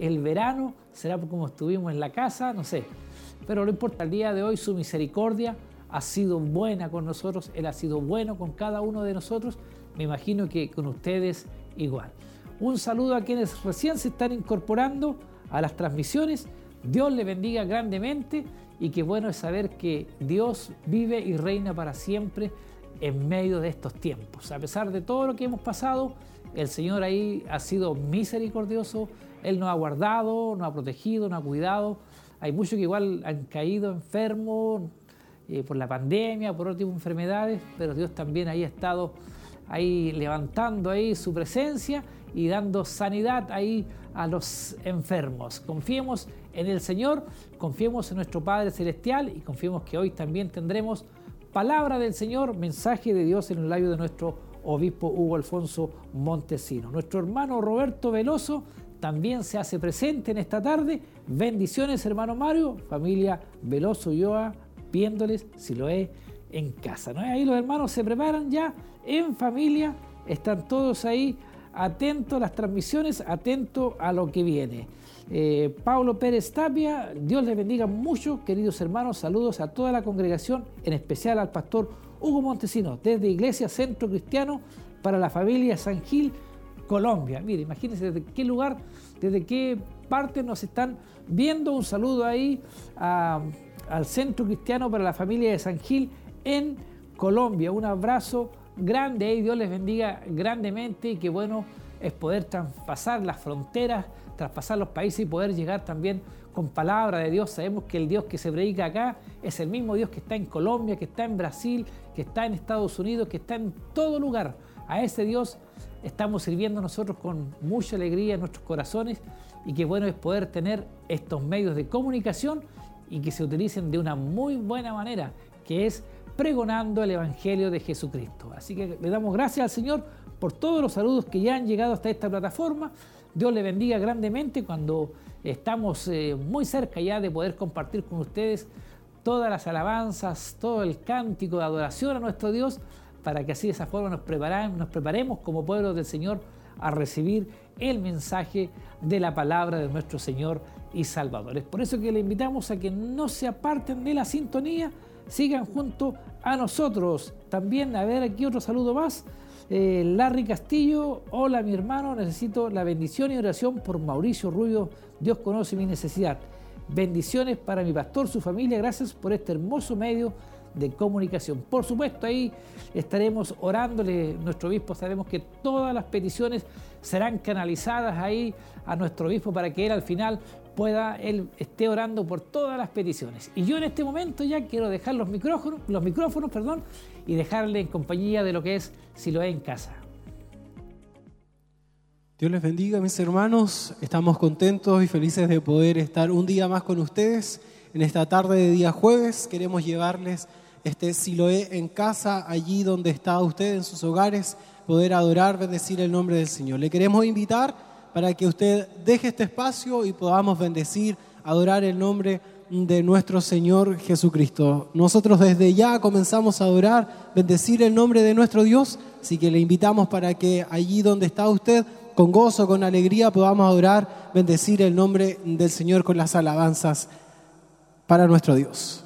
el verano, será como estuvimos en la casa, no sé. Pero lo importa, el día de hoy su misericordia ha sido buena con nosotros, Él ha sido bueno con cada uno de nosotros, me imagino que con ustedes igual. Un saludo a quienes recién se están incorporando a las transmisiones, Dios le bendiga grandemente y qué bueno es saber que Dios vive y reina para siempre en medio de estos tiempos. A pesar de todo lo que hemos pasado, el Señor ahí ha sido misericordioso, Él nos ha guardado, nos ha protegido, nos ha cuidado. Hay muchos que igual han caído enfermos eh, por la pandemia, por otro tipo de enfermedades, pero Dios también ahí ha estado ahí levantando ahí su presencia y dando sanidad ahí a los enfermos. Confiemos en el Señor, confiemos en nuestro Padre Celestial y confiemos que hoy también tendremos palabra del Señor, mensaje de Dios en el labio de nuestro obispo Hugo Alfonso Montesino. Nuestro hermano Roberto Veloso también se hace presente en esta tarde. Bendiciones, hermano Mario, familia Veloso Yoa, viéndoles si lo es en casa. ¿no? Ahí los hermanos se preparan ya en familia, están todos ahí atentos a las transmisiones, atentos a lo que viene. Eh, Pablo Pérez Tapia, Dios les bendiga mucho, queridos hermanos, saludos a toda la congregación, en especial al pastor Hugo Montesino, desde Iglesia Centro Cristiano para la familia San Gil, Colombia. Mire, imagínense desde qué lugar, desde qué parte nos están viendo. Un saludo ahí al Centro Cristiano para la familia de San Gil en Colombia. Un abrazo grande ahí, Dios les bendiga grandemente y qué bueno es poder traspasar las fronteras, traspasar los países y poder llegar también con palabra de Dios. Sabemos que el Dios que se predica acá es el mismo Dios que está en Colombia, que está en Brasil, que está en Estados Unidos, que está en todo lugar. A ese Dios estamos sirviendo nosotros con mucha alegría en nuestros corazones y qué bueno es poder tener estos medios de comunicación y que se utilicen de una muy buena manera, que es pregonando el Evangelio de Jesucristo. Así que le damos gracias al Señor por todos los saludos que ya han llegado hasta esta plataforma. Dios le bendiga grandemente cuando estamos eh, muy cerca ya de poder compartir con ustedes todas las alabanzas, todo el cántico de adoración a nuestro Dios, para que así de esa forma nos, nos preparemos como pueblo del Señor a recibir el mensaje de la palabra de nuestro Señor y Salvador. Es por eso que le invitamos a que no se aparten de la sintonía, sigan junto a nosotros. También, a ver aquí otro saludo más. Eh, Larry Castillo, hola mi hermano, necesito la bendición y oración por Mauricio Rubio, Dios conoce mi necesidad. Bendiciones para mi pastor, su familia, gracias por este hermoso medio de comunicación. Por supuesto, ahí estaremos orándole, nuestro obispo, sabemos que todas las peticiones serán canalizadas ahí a nuestro obispo para que él al final pueda, él esté orando por todas las peticiones. Y yo en este momento ya quiero dejar los micrófonos, los micrófonos, perdón, y dejarle en compañía de lo que es si lo es en casa. Dios les bendiga, mis hermanos. Estamos contentos y felices de poder estar un día más con ustedes. En esta tarde de día jueves queremos llevarles este Siloé en casa, allí donde está usted en sus hogares, poder adorar, bendecir el nombre del Señor. Le queremos invitar para que usted deje este espacio y podamos bendecir, adorar el nombre de nuestro Señor Jesucristo. Nosotros desde ya comenzamos a adorar, bendecir el nombre de nuestro Dios, así que le invitamos para que allí donde está usted, con gozo, con alegría, podamos adorar, bendecir el nombre del Señor con las alabanzas para nuestro Dios.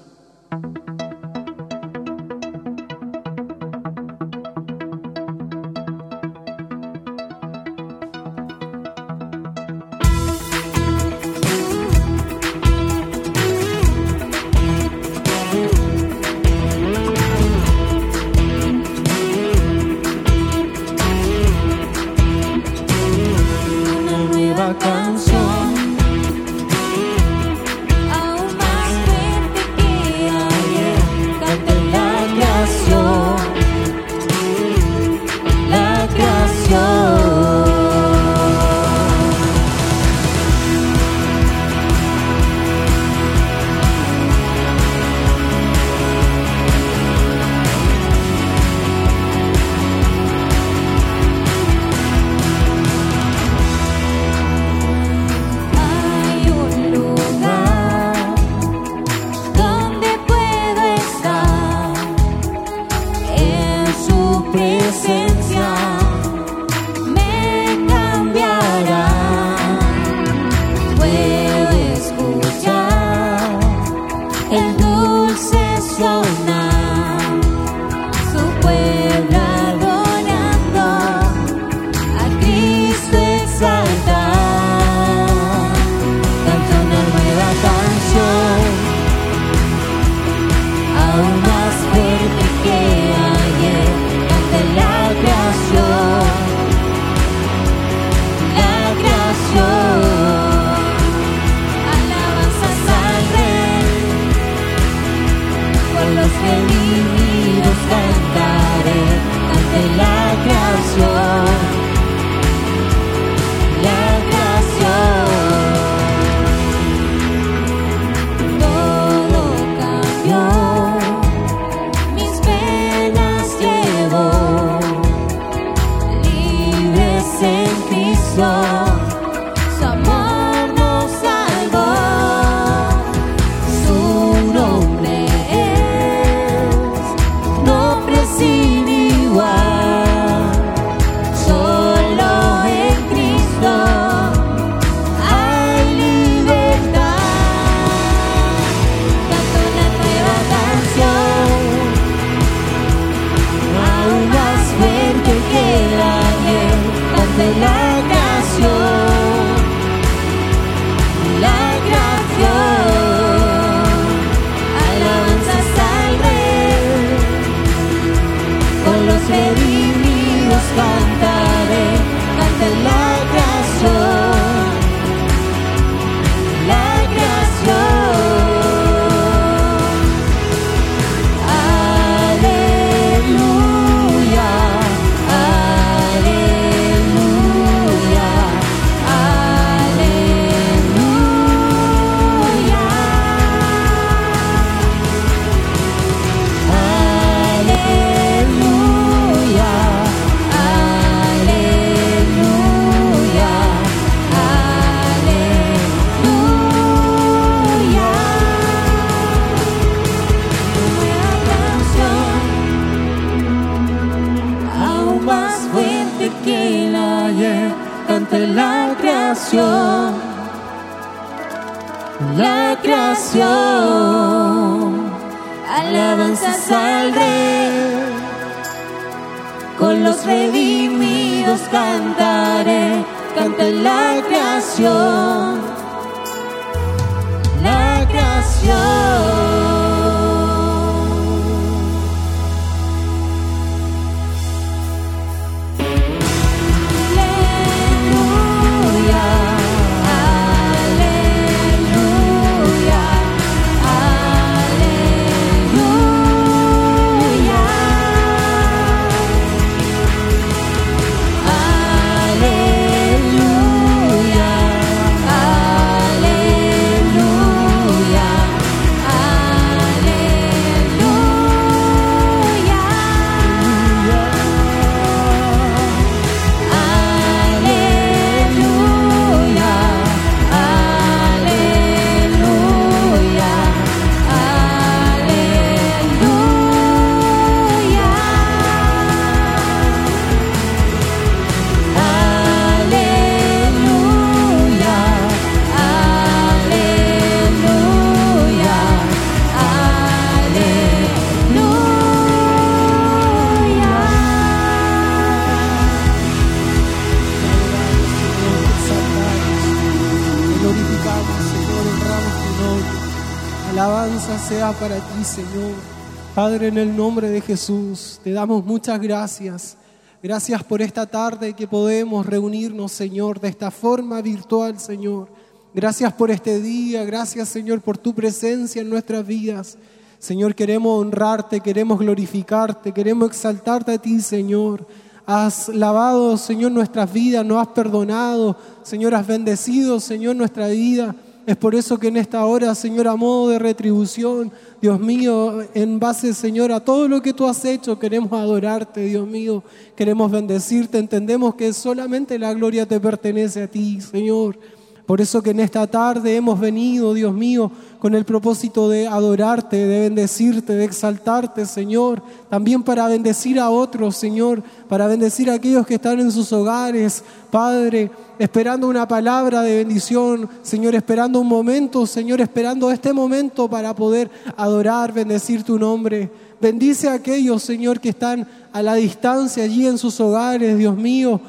En el nombre de Jesús, te damos muchas gracias. Gracias por esta tarde que podemos reunirnos, Señor, de esta forma virtual, Señor. Gracias por este día, gracias, Señor, por tu presencia en nuestras vidas. Señor, queremos honrarte, queremos glorificarte, queremos exaltarte a ti, Señor. Has lavado, Señor, nuestras vidas, nos has perdonado, Señor, has bendecido, Señor, nuestra vida. Es por eso que en esta hora, Señor, a modo de retribución, Dios mío, en base, Señor, a todo lo que tú has hecho, queremos adorarte, Dios mío, queremos bendecirte, entendemos que solamente la gloria te pertenece a ti, Señor. Por eso que en esta tarde hemos venido, Dios mío, con el propósito de adorarte, de bendecirte, de exaltarte, Señor. También para bendecir a otros, Señor, para bendecir a aquellos que están en sus hogares, Padre, esperando una palabra de bendición, Señor, esperando un momento, Señor, esperando este momento para poder adorar, bendecir tu nombre. Bendice a aquellos, Señor, que están a la distancia allí en sus hogares, Dios mío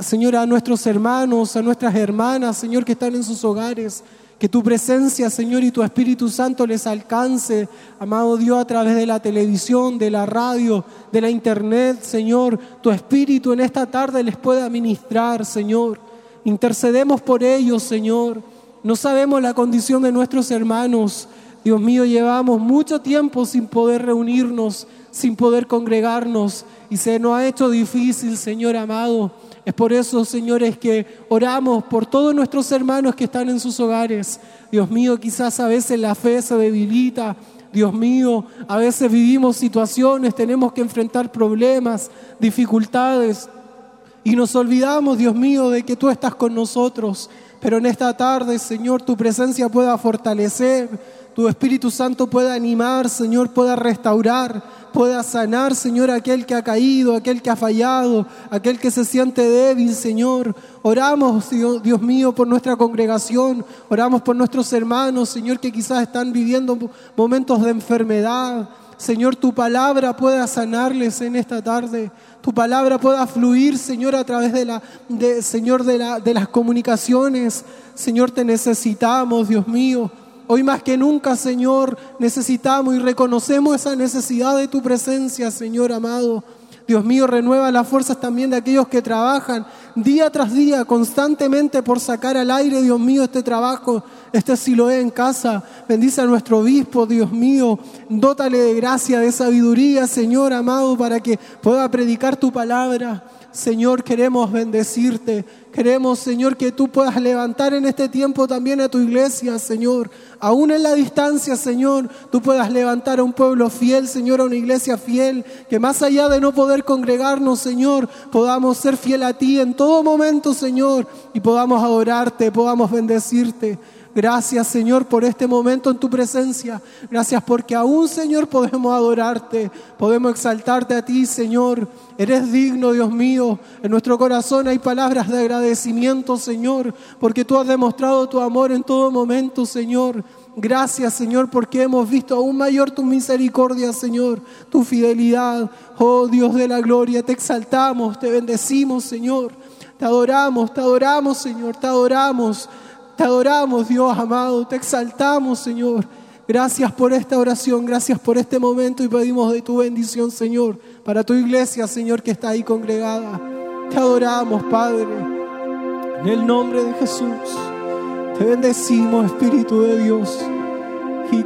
Señor, a nuestros hermanos, a nuestras hermanas, Señor, que están en sus hogares. Que tu presencia, Señor, y tu Espíritu Santo les alcance, amado Dios, a través de la televisión, de la radio, de la internet, Señor. Tu Espíritu en esta tarde les pueda ministrar, Señor. Intercedemos por ellos, Señor. No sabemos la condición de nuestros hermanos. Dios mío, llevamos mucho tiempo sin poder reunirnos, sin poder congregarnos y se nos ha hecho difícil, Señor amado. Es por eso, señores, que oramos por todos nuestros hermanos que están en sus hogares. Dios mío, quizás a veces la fe se debilita. Dios mío, a veces vivimos situaciones, tenemos que enfrentar problemas, dificultades. Y nos olvidamos, Dios mío, de que tú estás con nosotros. Pero en esta tarde, Señor, tu presencia pueda fortalecer, tu Espíritu Santo pueda animar, Señor, pueda restaurar, pueda sanar, Señor, aquel que ha caído, aquel que ha fallado, aquel que se siente débil, Señor. Oramos, Dios, mío, por nuestra congregación, oramos por nuestros hermanos, Señor, que quizás están viviendo momentos de enfermedad. Señor, tu palabra pueda sanarles en esta tarde. Tu palabra pueda fluir, Señor, a través de la, de, Señor, de, la, de las comunicaciones. Señor, te necesitamos, Dios mío. Hoy más que nunca, Señor, necesitamos y reconocemos esa necesidad de tu presencia, Señor amado. Dios mío, renueva las fuerzas también de aquellos que trabajan día tras día, constantemente por sacar al aire, Dios mío, este trabajo, este Siloé en casa. Bendice a nuestro obispo, Dios mío. Dótale de gracia, de sabiduría, Señor amado, para que pueda predicar tu palabra. Señor, queremos bendecirte. Queremos, Señor, que tú puedas levantar en este tiempo también a tu iglesia, Señor. Aún en la distancia, Señor, tú puedas levantar a un pueblo fiel, Señor, a una iglesia fiel. Que más allá de no poder congregarnos, Señor, podamos ser fiel a ti en todo momento, Señor. Y podamos adorarte, podamos bendecirte. Gracias Señor por este momento en tu presencia. Gracias porque aún Señor podemos adorarte, podemos exaltarte a ti Señor. Eres digno Dios mío. En nuestro corazón hay palabras de agradecimiento Señor, porque tú has demostrado tu amor en todo momento, Señor. Gracias, Señor, porque hemos visto aún mayor tu misericordia, Señor, tu fidelidad. Oh Dios de la gloria, te exaltamos, te bendecimos, Señor. Te adoramos, te adoramos, Señor, te adoramos. Te adoramos, Dios amado, te exaltamos, Señor. Gracias por esta oración, gracias por este momento y pedimos de tu bendición, Señor, para tu iglesia, Señor, que está ahí congregada. Te adoramos, Padre, en el nombre de Jesús. Te bendecimos, Espíritu de Dios. Y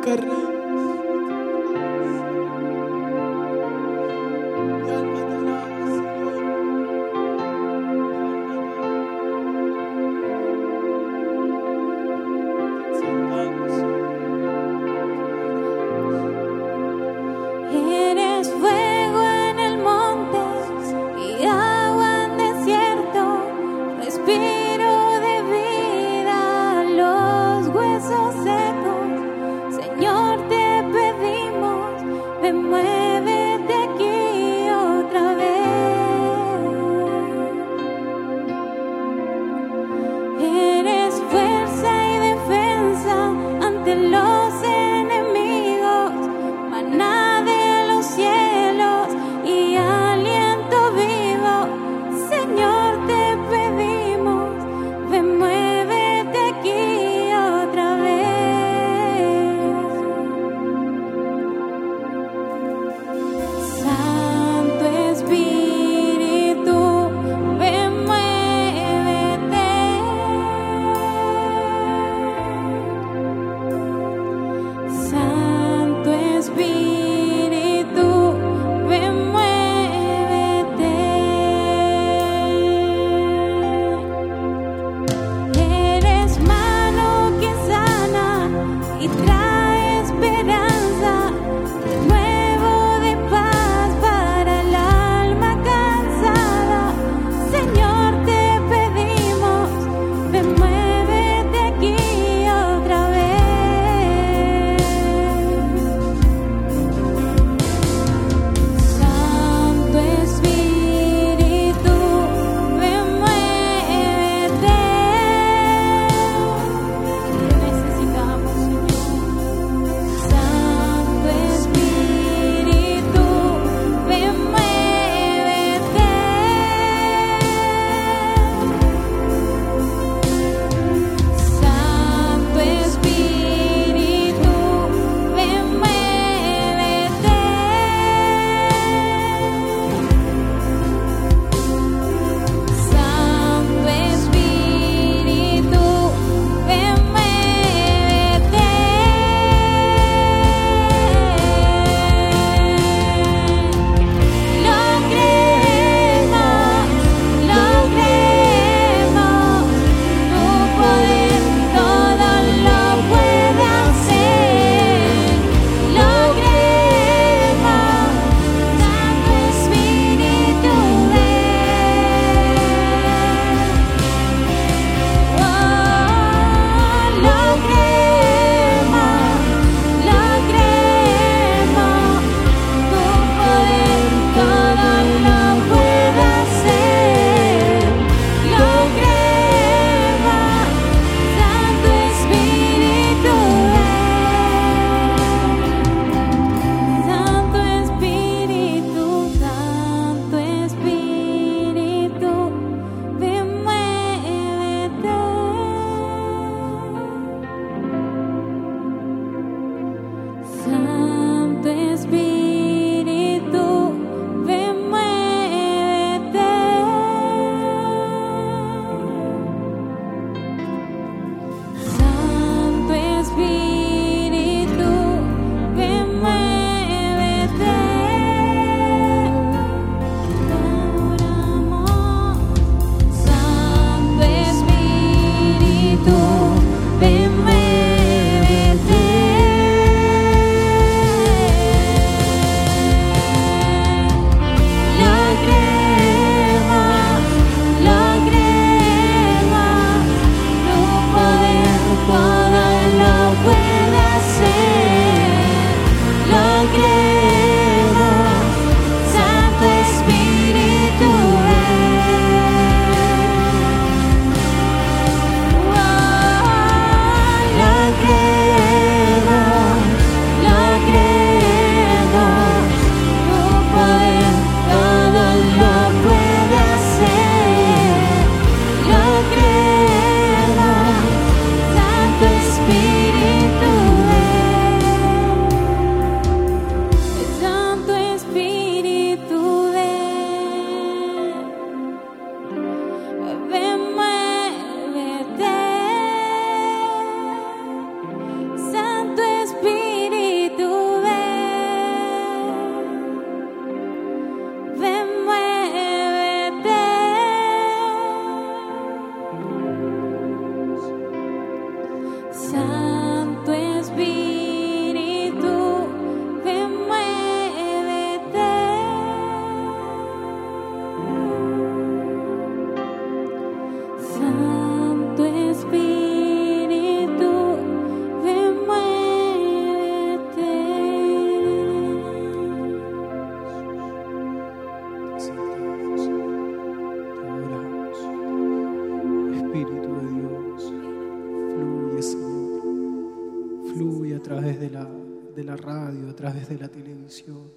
de la radio, a través de la televisión.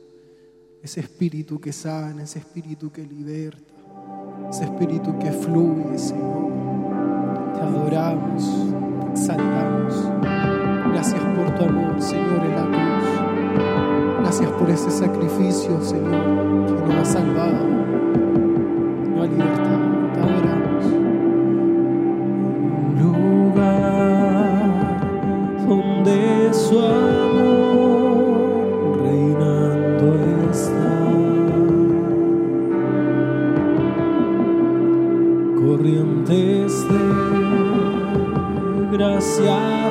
Ese espíritu que sana, ese espíritu que liberta, ese espíritu que fluye, Señor. Te adoramos, te exaltamos. Gracias por tu amor, Señor, en la cruz. Gracias por ese sacrificio, Señor, que nos ha salvado, nos ha libertado. Te adoramos. Un lugar donde su Yeah.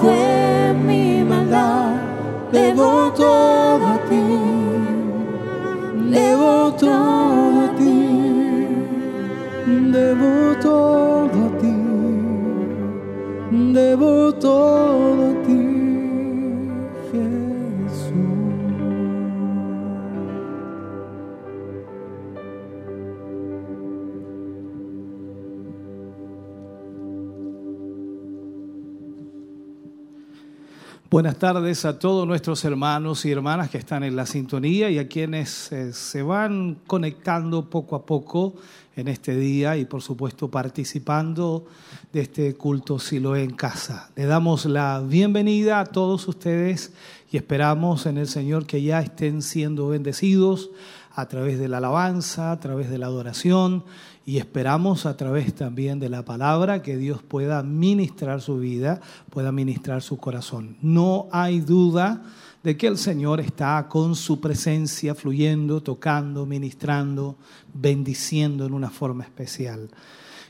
Fue mi maldad, debo todo a ti, debo todo a ti, debo todo a ti, debo todo Buenas tardes a todos nuestros hermanos y hermanas que están en la sintonía y a quienes eh, se van conectando poco a poco en este día y por supuesto participando de este culto Siloé en casa. Le damos la bienvenida a todos ustedes y esperamos en el Señor que ya estén siendo bendecidos a través de la alabanza, a través de la adoración y esperamos a través también de la palabra que Dios pueda ministrar su vida, pueda ministrar su corazón. No hay duda de que el Señor está con su presencia fluyendo, tocando, ministrando, bendiciendo en una forma especial.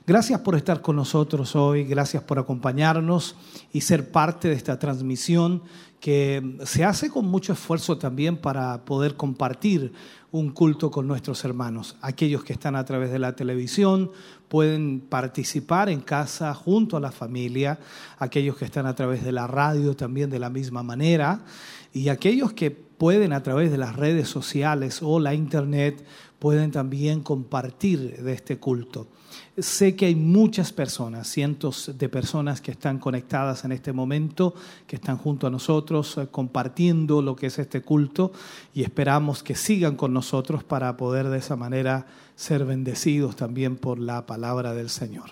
Gracias por estar con nosotros hoy, gracias por acompañarnos y ser parte de esta transmisión que se hace con mucho esfuerzo también para poder compartir un culto con nuestros hermanos. Aquellos que están a través de la televisión pueden participar en casa junto a la familia, aquellos que están a través de la radio también de la misma manera, y aquellos que pueden a través de las redes sociales o la internet pueden también compartir de este culto. Sé que hay muchas personas, cientos de personas que están conectadas en este momento, que están junto a nosotros eh, compartiendo lo que es este culto y esperamos que sigan con nosotros para poder de esa manera ser bendecidos también por la palabra del Señor.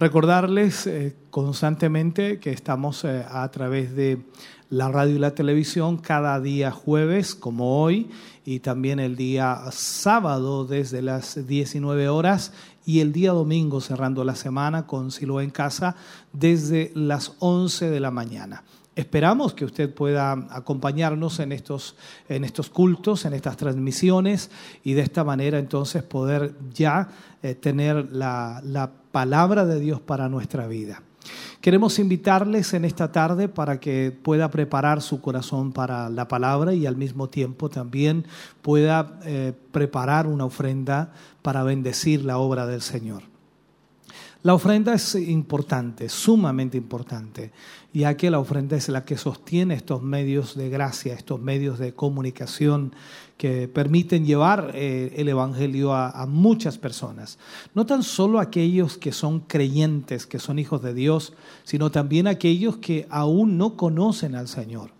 Recordarles eh, constantemente que estamos eh, a través de la radio y la televisión cada día jueves, como hoy, y también el día sábado desde las 19 horas y el día domingo cerrando la semana con Silo en casa desde las 11 de la mañana. Esperamos que usted pueda acompañarnos en estos, en estos cultos, en estas transmisiones y de esta manera entonces poder ya eh, tener la, la palabra de Dios para nuestra vida. Queremos invitarles en esta tarde para que pueda preparar su corazón para la palabra y al mismo tiempo también pueda eh, preparar una ofrenda para bendecir la obra del Señor. La ofrenda es importante, sumamente importante, ya que la ofrenda es la que sostiene estos medios de gracia, estos medios de comunicación que permiten llevar eh, el Evangelio a, a muchas personas. No tan solo aquellos que son creyentes, que son hijos de Dios, sino también aquellos que aún no conocen al Señor.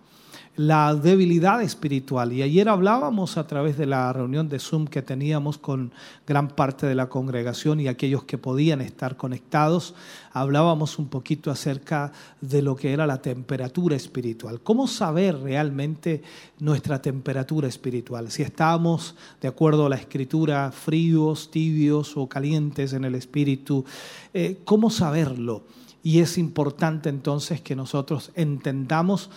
La debilidad espiritual. Y ayer hablábamos a través de la reunión de Zoom que teníamos con gran parte de la congregación y aquellos que podían estar conectados, hablábamos un poquito acerca de lo que era la temperatura espiritual. ¿Cómo saber realmente nuestra temperatura espiritual? Si estamos, de acuerdo a la escritura, fríos, tibios o calientes en el espíritu, eh, ¿cómo saberlo? Y es importante entonces que nosotros entendamos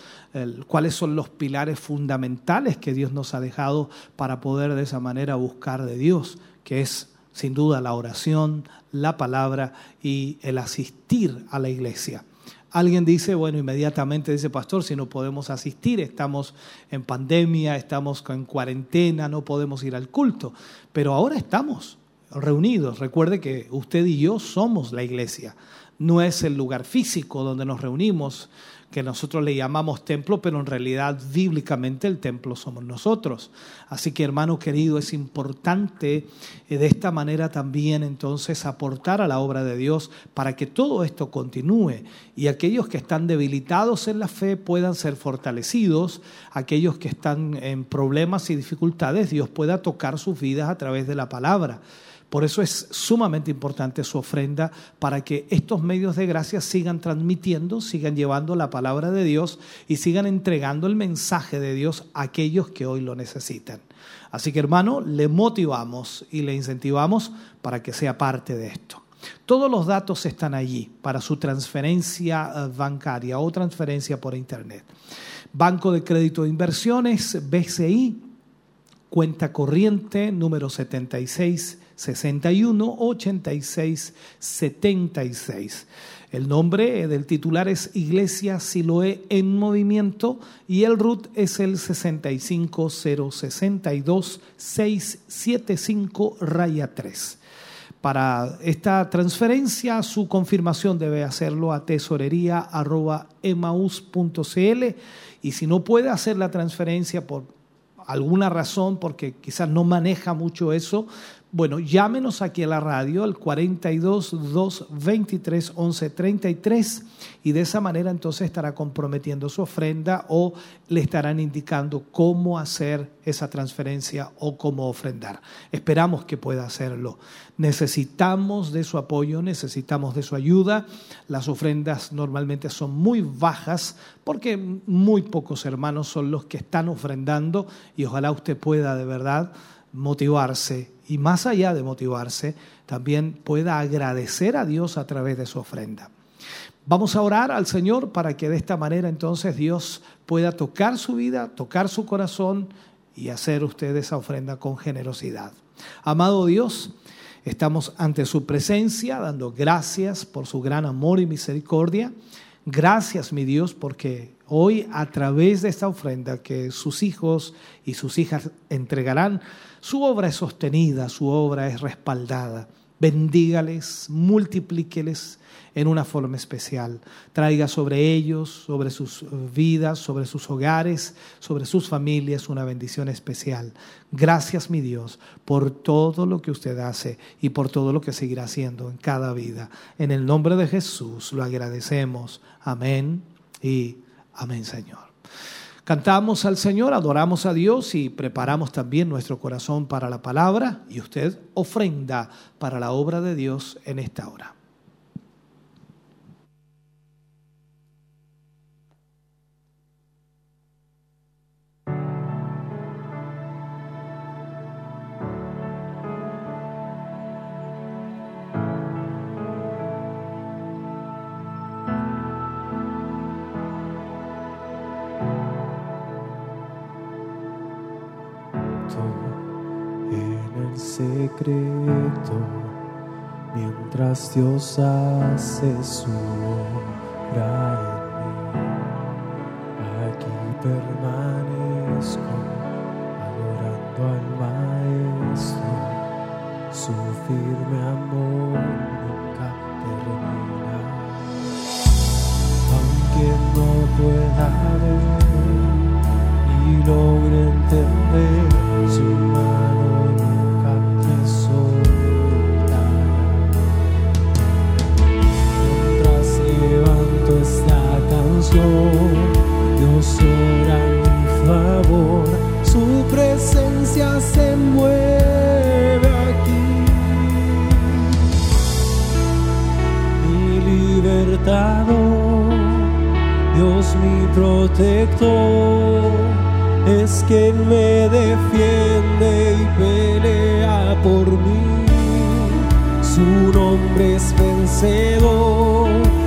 cuáles son los pilares fundamentales que Dios nos ha dejado para poder de esa manera buscar de Dios, que es sin duda la oración, la palabra y el asistir a la iglesia. Alguien dice, bueno, inmediatamente dice, pastor, si no podemos asistir, estamos en pandemia, estamos en cuarentena, no podemos ir al culto, pero ahora estamos reunidos. Recuerde que usted y yo somos la iglesia no es el lugar físico donde nos reunimos, que nosotros le llamamos templo, pero en realidad bíblicamente el templo somos nosotros. Así que hermano querido, es importante eh, de esta manera también entonces aportar a la obra de Dios para que todo esto continúe y aquellos que están debilitados en la fe puedan ser fortalecidos, aquellos que están en problemas y dificultades, Dios pueda tocar sus vidas a través de la palabra. Por eso es sumamente importante su ofrenda para que estos medios de gracia sigan transmitiendo, sigan llevando la palabra de Dios y sigan entregando el mensaje de Dios a aquellos que hoy lo necesitan. Así que hermano, le motivamos y le incentivamos para que sea parte de esto. Todos los datos están allí para su transferencia eh, bancaria o transferencia por Internet. Banco de Crédito de Inversiones, BCI, cuenta corriente número 76 61 86 76. El nombre del titular es Iglesia Siloé en Movimiento y el RUT es el 65062 675 raya 3. Para esta transferencia, su confirmación debe hacerlo a tesorería.emaus.cl y si no puede hacer la transferencia por alguna razón, porque quizás no maneja mucho eso, bueno, llámenos aquí a la radio al 42 223 11 33 y de esa manera entonces estará comprometiendo su ofrenda o le estarán indicando cómo hacer esa transferencia o cómo ofrendar. Esperamos que pueda hacerlo. Necesitamos de su apoyo, necesitamos de su ayuda. Las ofrendas normalmente son muy bajas porque muy pocos hermanos son los que están ofrendando y ojalá usted pueda de verdad motivarse y más allá de motivarse, también pueda agradecer a Dios a través de su ofrenda. Vamos a orar al Señor para que de esta manera entonces Dios pueda tocar su vida, tocar su corazón y hacer usted esa ofrenda con generosidad. Amado Dios, estamos ante su presencia dando gracias por su gran amor y misericordia. Gracias, mi Dios, porque hoy a través de esta ofrenda que sus hijos y sus hijas entregarán, su obra es sostenida, su obra es respaldada. Bendígales, multiplíqueles en una forma especial. Traiga sobre ellos, sobre sus vidas, sobre sus hogares, sobre sus familias una bendición especial. Gracias, mi Dios, por todo lo que usted hace y por todo lo que seguirá haciendo en cada vida. En el nombre de Jesús lo agradecemos. Amén y Amén, Señor. Cantamos al Señor, adoramos a Dios y preparamos también nuestro corazón para la palabra y usted ofrenda para la obra de Dios en esta hora. Mientras Dios hace su obra en mí. Aquí permanezco adorando al Maestro, su firme amor nunca termina. Aunque no pueda ver ni logre entender su mano Dios ora mi favor, su presencia se mueve aquí. Mi libertador, Dios mi protector, es quien me defiende y pelea por mí. Su nombre es vencedor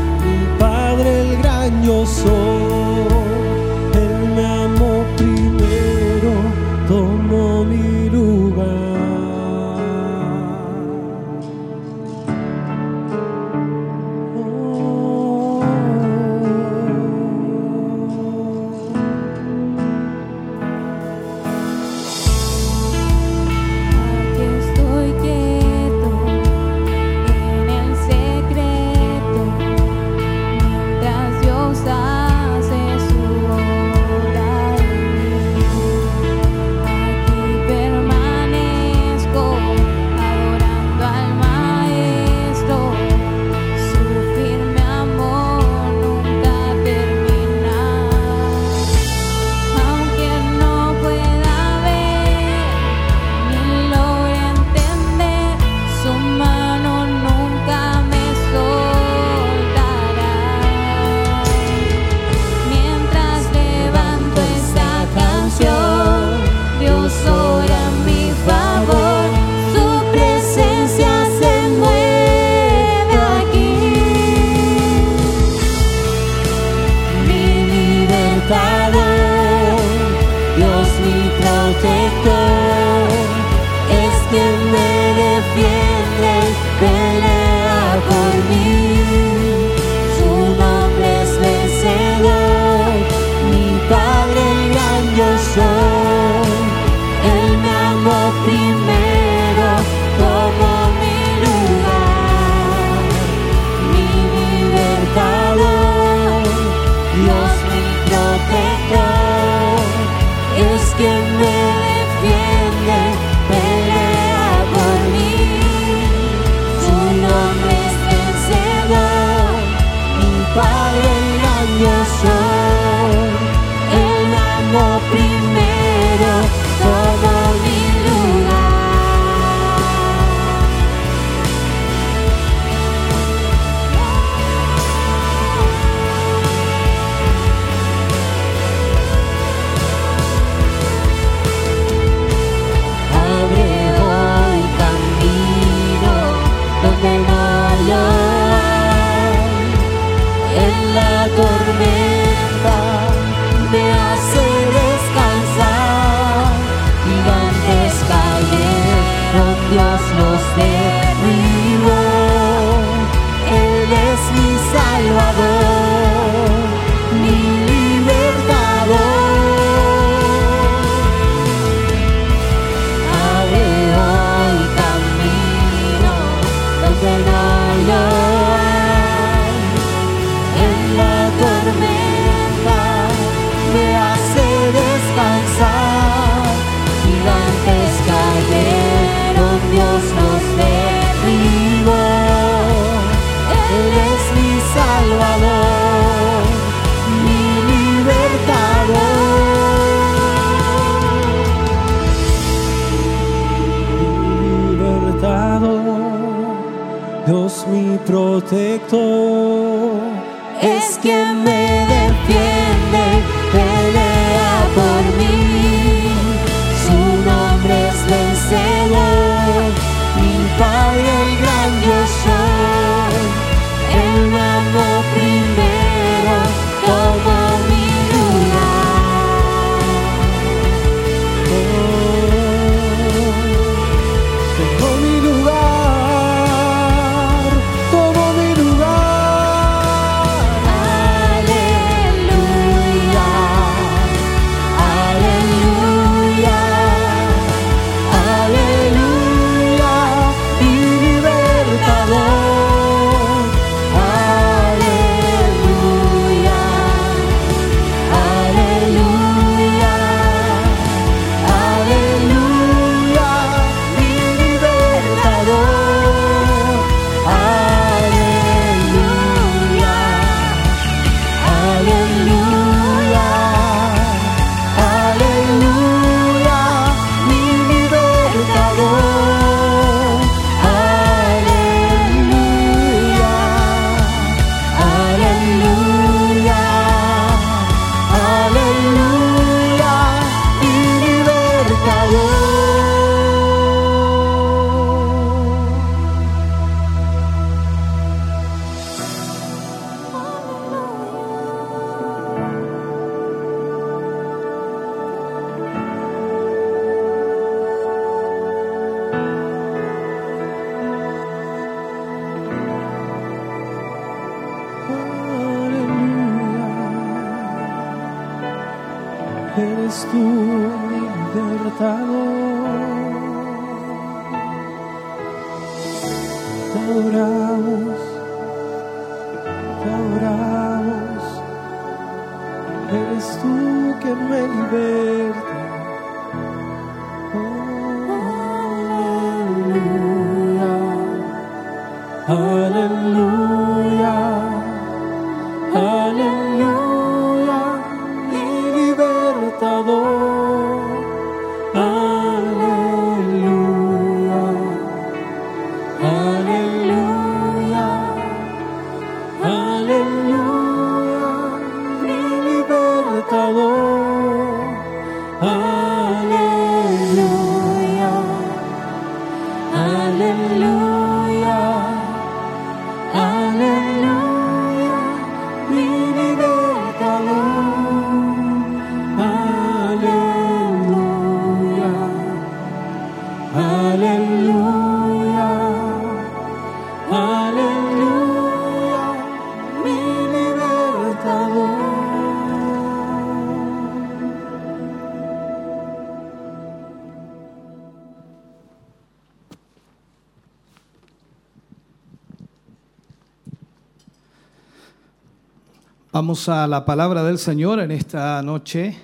Vamos a la palabra del Señor en esta noche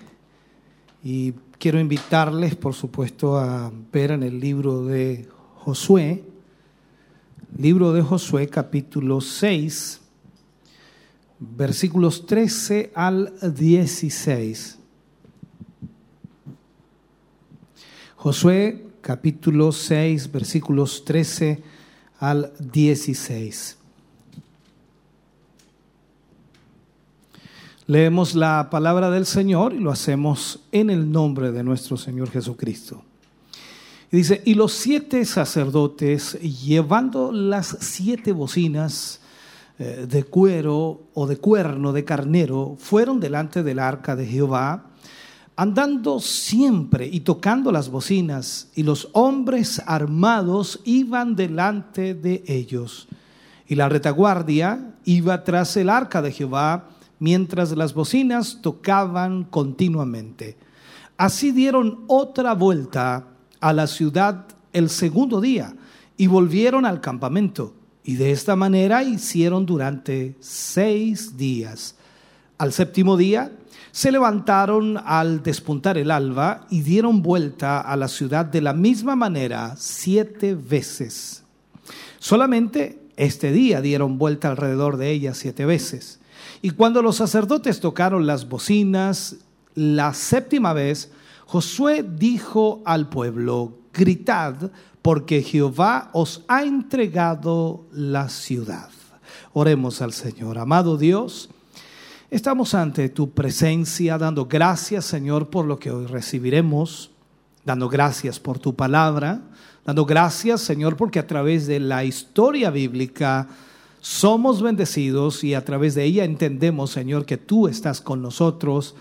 y quiero invitarles, por supuesto, a ver en el libro de Josué, libro de Josué capítulo 6, versículos 13 al 16. Josué capítulo 6, versículos 13 al 16. Leemos la palabra del Señor y lo hacemos en el nombre de nuestro Señor Jesucristo. Y dice, y los siete sacerdotes, llevando las siete bocinas eh, de cuero o de cuerno de carnero, fueron delante del arca de Jehová, andando siempre y tocando las bocinas, y los hombres armados iban delante de ellos. Y la retaguardia iba tras el arca de Jehová, mientras las bocinas tocaban continuamente. Así dieron otra vuelta a la ciudad el segundo día y volvieron al campamento. Y de esta manera hicieron durante seis días. Al séptimo día se levantaron al despuntar el alba y dieron vuelta a la ciudad de la misma manera siete veces. Solamente este día dieron vuelta alrededor de ella siete veces. Y cuando los sacerdotes tocaron las bocinas la séptima vez, Josué dijo al pueblo, gritad, porque Jehová os ha entregado la ciudad. Oremos al Señor. Amado Dios, estamos ante tu presencia dando gracias, Señor, por lo que hoy recibiremos, dando gracias por tu palabra, dando gracias, Señor, porque a través de la historia bíblica, somos bendecidos y a través de ella entendemos, Señor, que tú estás con nosotros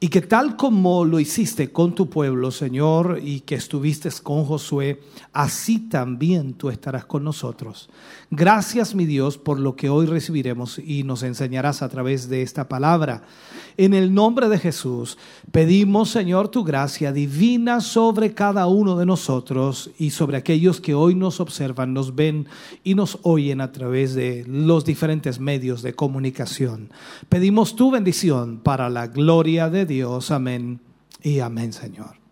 y que tal como lo hiciste con tu pueblo, Señor, y que estuviste con Josué, así también tú estarás con nosotros. Gracias, mi Dios, por lo que hoy recibiremos y nos enseñarás a través de esta palabra. En el nombre de Jesús, pedimos, Señor, tu gracia divina sobre cada uno de nosotros y sobre aquellos que hoy nos observan, nos ven y nos oyen a través de los diferentes medios de comunicación. Pedimos tu bendición para la gloria de Dios. Amén y amén, Señor.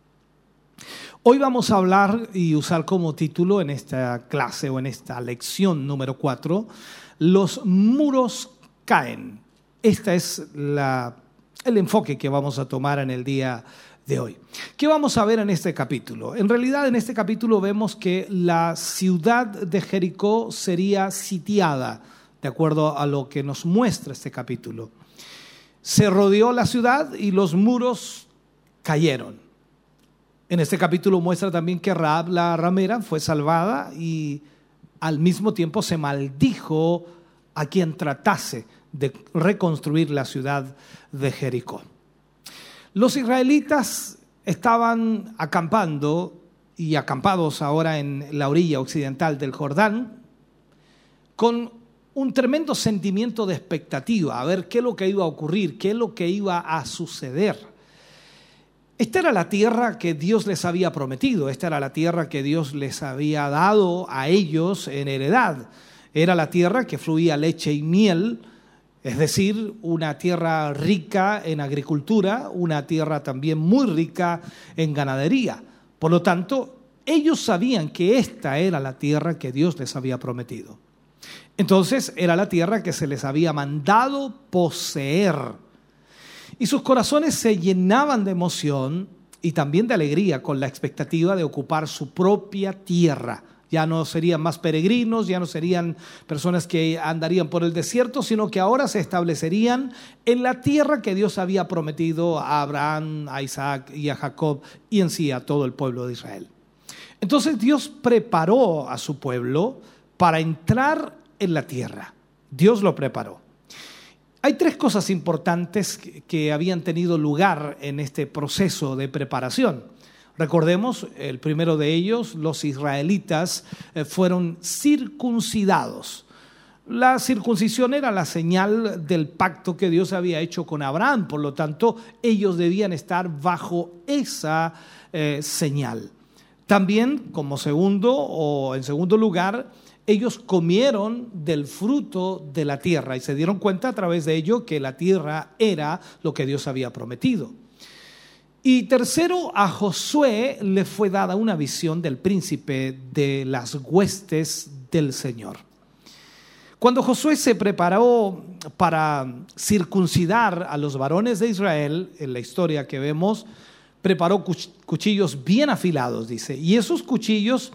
Hoy vamos a hablar y usar como título en esta clase o en esta lección número 4, los muros caen. Este es el enfoque que vamos a tomar en el día de hoy. ¿Qué vamos a ver en este capítulo? En realidad en este capítulo vemos que la ciudad de Jericó sería sitiada, de acuerdo a lo que nos muestra este capítulo. Se rodeó la ciudad y los muros cayeron. En este capítulo muestra también que Raab la ramera fue salvada y al mismo tiempo se maldijo a quien tratase de reconstruir la ciudad de Jericó. Los israelitas estaban acampando y acampados ahora en la orilla occidental del Jordán con un tremendo sentimiento de expectativa, a ver qué es lo que iba a ocurrir, qué es lo que iba a suceder. Esta era la tierra que Dios les había prometido, esta era la tierra que Dios les había dado a ellos en heredad. Era la tierra que fluía leche y miel, es decir, una tierra rica en agricultura, una tierra también muy rica en ganadería. Por lo tanto, ellos sabían que esta era la tierra que Dios les había prometido. Entonces era la tierra que se les había mandado poseer. Y sus corazones se llenaban de emoción y también de alegría con la expectativa de ocupar su propia tierra. Ya no serían más peregrinos, ya no serían personas que andarían por el desierto, sino que ahora se establecerían en la tierra que Dios había prometido a Abraham, a Isaac y a Jacob y en sí a todo el pueblo de Israel. Entonces Dios preparó a su pueblo para entrar en la tierra. Dios lo preparó. Hay tres cosas importantes que habían tenido lugar en este proceso de preparación. Recordemos, el primero de ellos, los israelitas eh, fueron circuncidados. La circuncisión era la señal del pacto que Dios había hecho con Abraham, por lo tanto ellos debían estar bajo esa eh, señal. También, como segundo o en segundo lugar, ellos comieron del fruto de la tierra y se dieron cuenta a través de ello que la tierra era lo que Dios había prometido. Y tercero, a Josué le fue dada una visión del príncipe de las huestes del Señor. Cuando Josué se preparó para circuncidar a los varones de Israel, en la historia que vemos, preparó cuchillos bien afilados, dice. Y esos cuchillos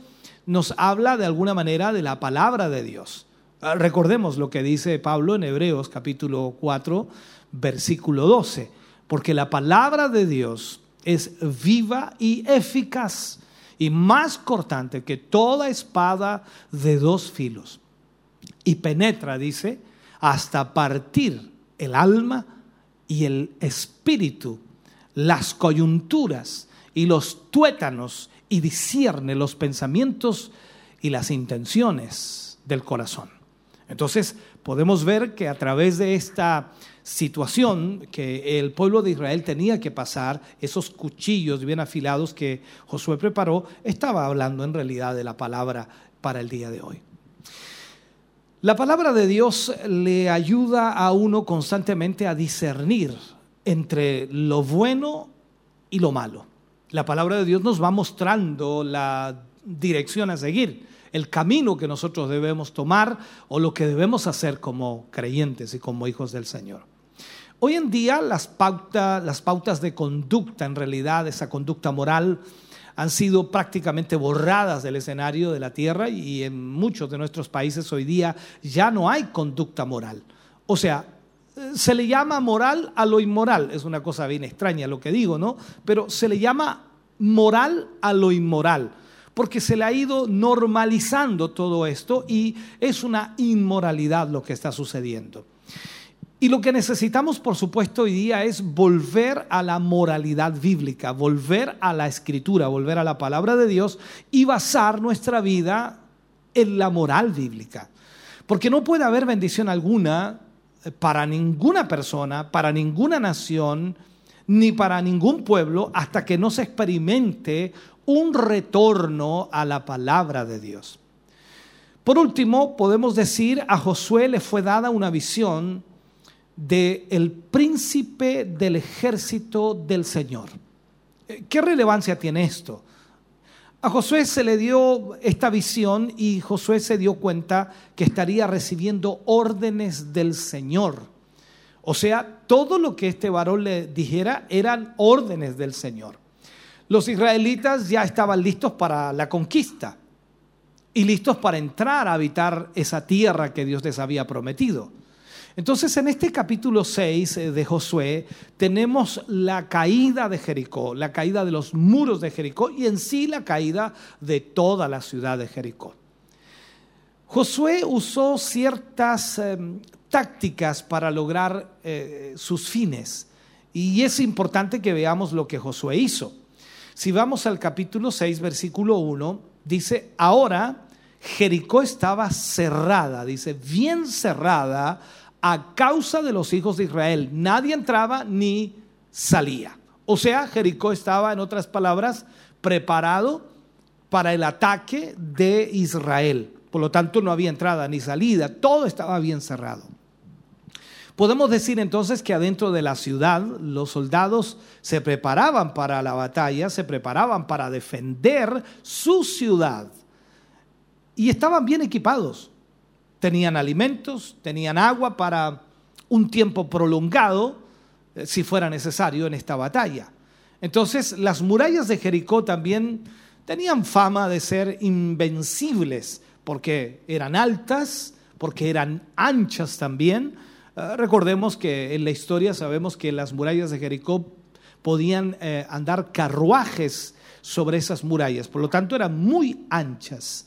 nos habla de alguna manera de la palabra de Dios. Ah, recordemos lo que dice Pablo en Hebreos capítulo 4, versículo 12, porque la palabra de Dios es viva y eficaz y más cortante que toda espada de dos filos. Y penetra, dice, hasta partir el alma y el espíritu las coyunturas y los tuétanos y discierne los pensamientos y las intenciones del corazón. Entonces podemos ver que a través de esta situación que el pueblo de Israel tenía que pasar, esos cuchillos bien afilados que Josué preparó, estaba hablando en realidad de la palabra para el día de hoy. La palabra de Dios le ayuda a uno constantemente a discernir entre lo bueno y lo malo. La palabra de Dios nos va mostrando la dirección a seguir, el camino que nosotros debemos tomar o lo que debemos hacer como creyentes y como hijos del Señor. Hoy en día las, las pautas de conducta, en realidad esa conducta moral, han sido prácticamente borradas del escenario de la tierra y en muchos de nuestros países hoy día ya no hay conducta moral. O sea, se le llama moral a lo inmoral. Es una cosa bien extraña lo que digo, ¿no? Pero se le llama moral a lo inmoral, porque se le ha ido normalizando todo esto y es una inmoralidad lo que está sucediendo. Y lo que necesitamos, por supuesto, hoy día es volver a la moralidad bíblica, volver a la escritura, volver a la palabra de Dios y basar nuestra vida en la moral bíblica. Porque no puede haber bendición alguna para ninguna persona, para ninguna nación, ni para ningún pueblo hasta que no se experimente un retorno a la palabra de Dios. Por último, podemos decir, a Josué le fue dada una visión de el príncipe del ejército del Señor. ¿Qué relevancia tiene esto? A Josué se le dio esta visión y Josué se dio cuenta que estaría recibiendo órdenes del Señor. O sea, todo lo que este varón le dijera eran órdenes del Señor. Los israelitas ya estaban listos para la conquista y listos para entrar a habitar esa tierra que Dios les había prometido. Entonces en este capítulo 6 eh, de Josué tenemos la caída de Jericó, la caída de los muros de Jericó y en sí la caída de toda la ciudad de Jericó. Josué usó ciertas em, tácticas para lograr eh, sus fines y es importante que veamos lo que Josué hizo. Si vamos al capítulo 6, versículo 1, dice, ahora Jericó estaba cerrada, dice, bien cerrada a causa de los hijos de Israel. Nadie entraba ni salía. O sea, Jericó estaba, en otras palabras, preparado para el ataque de Israel. Por lo tanto, no había entrada ni salida, todo estaba bien cerrado. Podemos decir entonces que adentro de la ciudad los soldados se preparaban para la batalla, se preparaban para defender su ciudad y estaban bien equipados. Tenían alimentos, tenían agua para un tiempo prolongado, eh, si fuera necesario, en esta batalla. Entonces, las murallas de Jericó también tenían fama de ser invencibles, porque eran altas, porque eran anchas también. Eh, recordemos que en la historia sabemos que las murallas de Jericó podían eh, andar carruajes sobre esas murallas, por lo tanto eran muy anchas.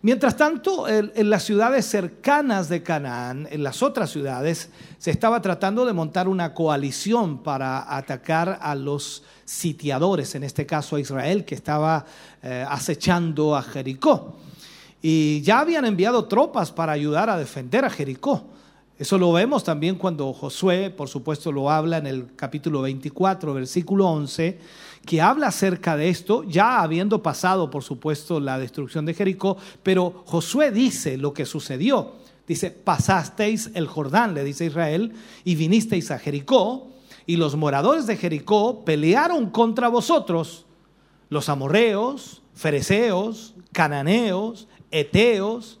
Mientras tanto, en, las ciudades cercanas de Canaán, en las otras ciudades, se estaba tratando de montar una coalición para atacar a los sitiadores, en este caso a Israel, que estaba eh, acechando a Jericó. Y ya habían enviado tropas para ayudar a defender a Jericó. Eso lo vemos también cuando Josué, por supuesto, lo habla en el capítulo 24, versículo 11 que habla acerca de esto, ya habiendo pasado, por supuesto, la destrucción de Jericó, pero Josué dice lo que sucedió. Dice, pasasteis el Jordán, le dice Israel, y vinisteis a Jericó, y los moradores de Jericó pelearon contra vosotros, los amorreos, fereceos, cananeos, eteos,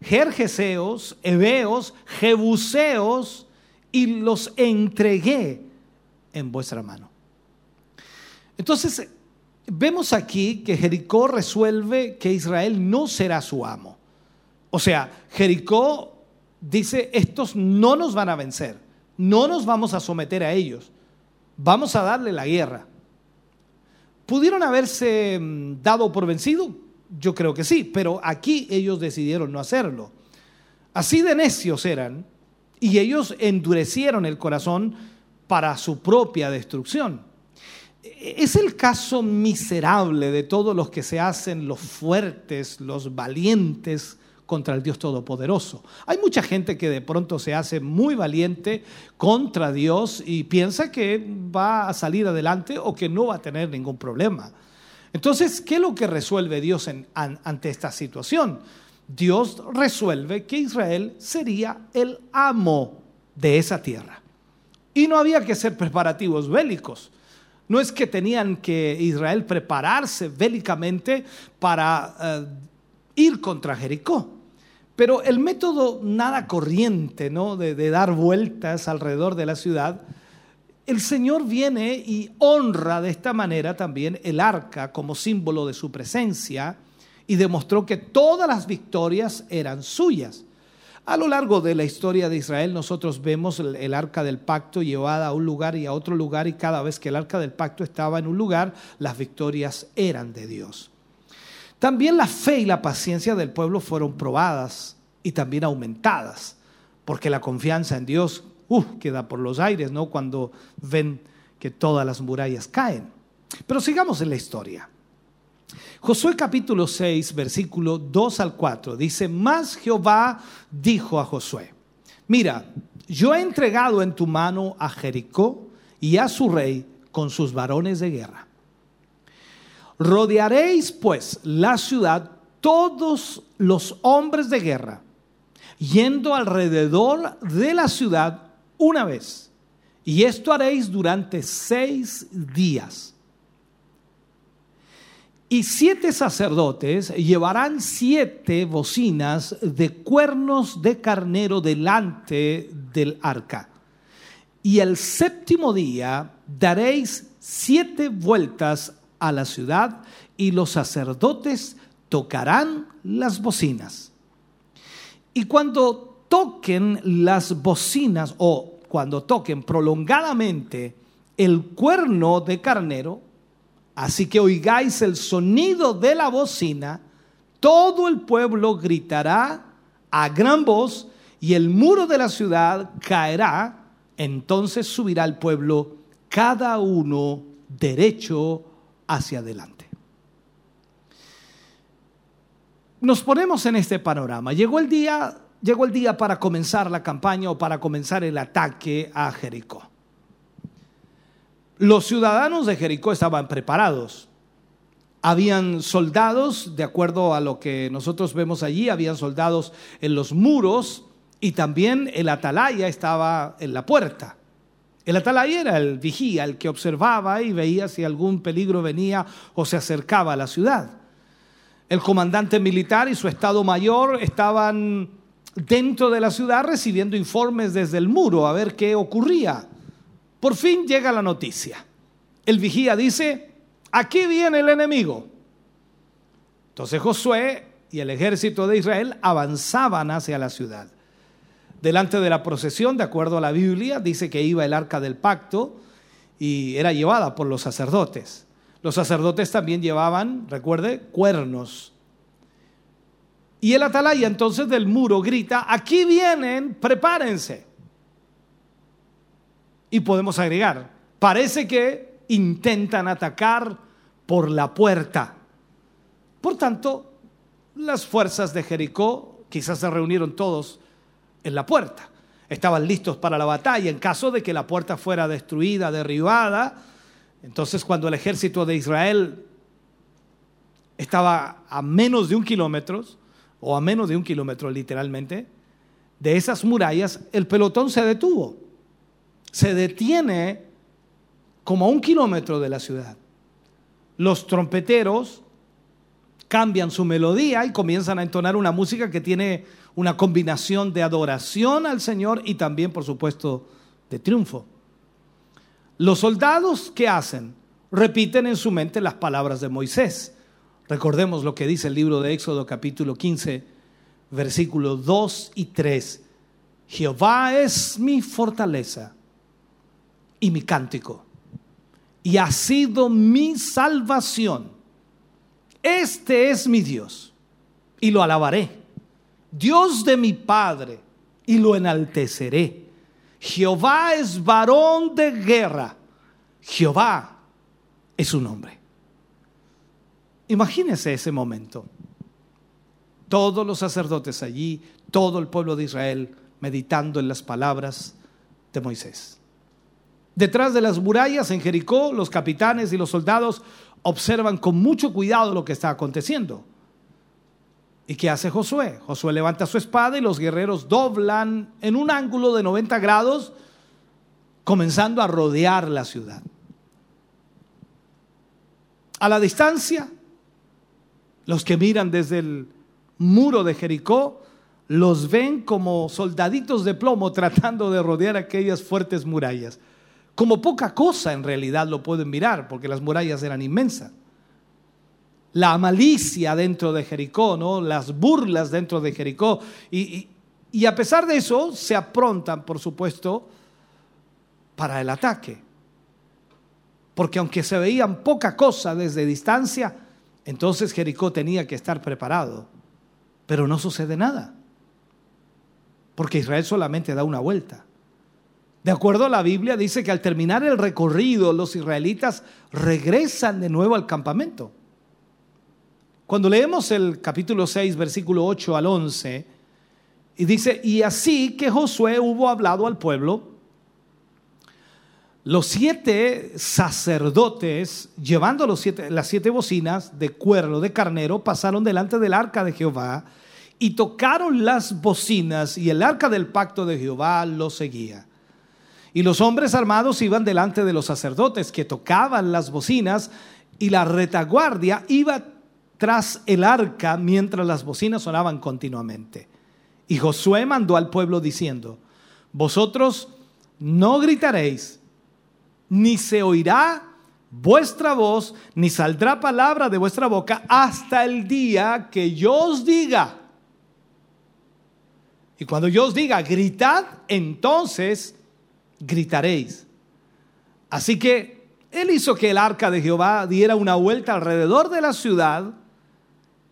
jerjeseos, heveos, jebuseos, y los entregué en vuestra mano. Entonces, vemos aquí que Jericó resuelve que Israel no será su amo. O sea, Jericó dice, estos no nos van a vencer, no nos vamos a someter a ellos, vamos a darle la guerra. ¿Pudieron haberse mm, dado por vencido? Yo creo que sí, pero aquí ellos decidieron no hacerlo. Así de necios eran y ellos endurecieron el corazón para su propia destrucción. Es el caso miserable de todos los que se hacen los fuertes, los valientes contra el Dios Todopoderoso. Hay mucha gente que de pronto se hace muy valiente contra Dios y piensa que va a salir adelante o que no va a tener ningún problema. Entonces, ¿qué es lo que resuelve Dios ante esta situación? Dios resuelve que Israel sería el amo de esa tierra. Y no había que hacer preparativos bélicos. No es que tenían que Israel prepararse bélicamente para eh, ir contra Jericó. Pero el método nada corriente ¿no? de, de dar vueltas alrededor de la ciudad, el Señor viene y honra de esta manera también el arca como símbolo de su presencia y demostró que todas las victorias eran suyas. A lo largo de la historia de Israel nosotros vemos el, arca del pacto llevada a un lugar y a otro lugar y cada vez que el arca del pacto estaba en un lugar, las victorias eran de Dios. También la fe y la paciencia del pueblo fueron probadas y también aumentadas, porque la confianza en Dios uh, queda por los aires, ¿no? Cuando ven que todas las murallas caen. Pero sigamos en la historia. Josué capítulo 6, versículo 2 al 4 dice, más Jehová dijo a Josué, mira, yo he entregado en tu mano a Jericó y a su rey con sus varones de guerra. Rodearéis pues la ciudad todos los hombres de guerra, yendo alrededor de la ciudad una vez. Y esto haréis durante seis días. Y siete sacerdotes llevarán siete bocinas de cuernos de carnero delante del arca. Y el séptimo día daréis siete vueltas a la ciudad y los sacerdotes tocarán las bocinas. Y cuando toquen las bocinas o cuando toquen prolongadamente el cuerno de carnero, Así que oigáis el sonido de la bocina, todo el pueblo gritará a gran voz y el muro de la ciudad caerá, entonces subirá el pueblo cada uno derecho hacia adelante. Nos ponemos en este panorama. Llegó el día, llegó el día para comenzar la campaña o para comenzar el ataque a Jericó. Los ciudadanos de Jericó estaban preparados. Habían soldados, de acuerdo a lo que nosotros vemos allí, habían soldados en los muros y también el atalaya estaba en la puerta. El atalaya era el vigía, el que observaba y veía si algún peligro venía o se acercaba a la ciudad. El comandante militar y su estado mayor estaban dentro de la ciudad recibiendo informes desde el muro a ver qué ocurría. Por fin llega la noticia. El vigía dice, aquí viene el enemigo. Entonces Josué y el ejército de Israel avanzaban hacia la ciudad. Delante de la procesión, de acuerdo a la Biblia, dice que iba el arca del pacto y era llevada por los sacerdotes. Los sacerdotes también llevaban, recuerde, cuernos. Y el atalaya entonces del muro grita, aquí vienen, prepárense. Y podemos agregar, parece que intentan atacar por la puerta. Por tanto, las fuerzas de Jericó quizás se reunieron todos en la puerta. Estaban listos para la batalla en caso de que la puerta fuera destruida, derribada. Entonces cuando el ejército de Israel estaba a menos de un kilómetro, o a menos de un kilómetro literalmente, de esas murallas, el pelotón se detuvo. Se detiene como a un kilómetro de la ciudad. Los trompeteros cambian su melodía y comienzan a entonar una música que tiene una combinación de adoración al Señor y también, por supuesto, de triunfo. Los soldados, ¿qué hacen? Repiten en su mente las palabras de Moisés. Recordemos lo que dice el libro de Éxodo capítulo 15, versículos 2 y 3. Jehová es mi fortaleza y mi cántico, y ha sido mi salvación. Este es mi Dios, y lo alabaré. Dios de mi Padre, y lo enalteceré. Jehová es varón de guerra. Jehová es su nombre. Imagínese ese momento. Todos los sacerdotes allí, todo el pueblo de Israel meditando en las palabras de Moisés. Detrás de las murallas en Jericó, los capitanes y los soldados observan con mucho cuidado lo que está aconteciendo. ¿Y qué hace Josué? Josué levanta su espada y los guerreros doblan en un ángulo de 90 grados, comenzando a rodear la ciudad. A la distancia, los que miran desde el muro de Jericó los ven como soldaditos de plomo tratando de rodear aquellas fuertes murallas. Como poca cosa en realidad lo pueden mirar, porque las murallas eran inmensas la malicia dentro de Jericó, ¿no? las burlas dentro de Jericó. Y, y, a pesar de eso, se aprontan, por supuesto, para el ataque. Porque aunque se veían poca cosa desde distancia, entonces Jericó tenía que estar preparado. Pero no sucede nada. Porque Israel solamente da una vuelta. De acuerdo a la Biblia, dice que al terminar el recorrido, los israelitas regresan de nuevo al campamento. Cuando leemos el capítulo 6, versículo 8 al 11, y dice, y así que Josué hubo hablado al pueblo, los siete sacerdotes, llevando los siete, las siete bocinas de cuerno de carnero, pasaron delante del arca de Jehová y tocaron las bocinas y el arca del pacto de Jehová lo seguía. Y los hombres armados iban delante de los sacerdotes que tocaban las bocinas y la retaguardia iba tras el arca mientras las bocinas sonaban continuamente. Y Josué mandó al pueblo diciendo, vosotros no gritaréis, ni se oirá vuestra voz, ni saldrá palabra de vuestra boca hasta el día que yo os diga. Y cuando yo os diga, gritad, entonces gritaréis. Así que él hizo que el arca de Jehová diera una vuelta alrededor de la ciudad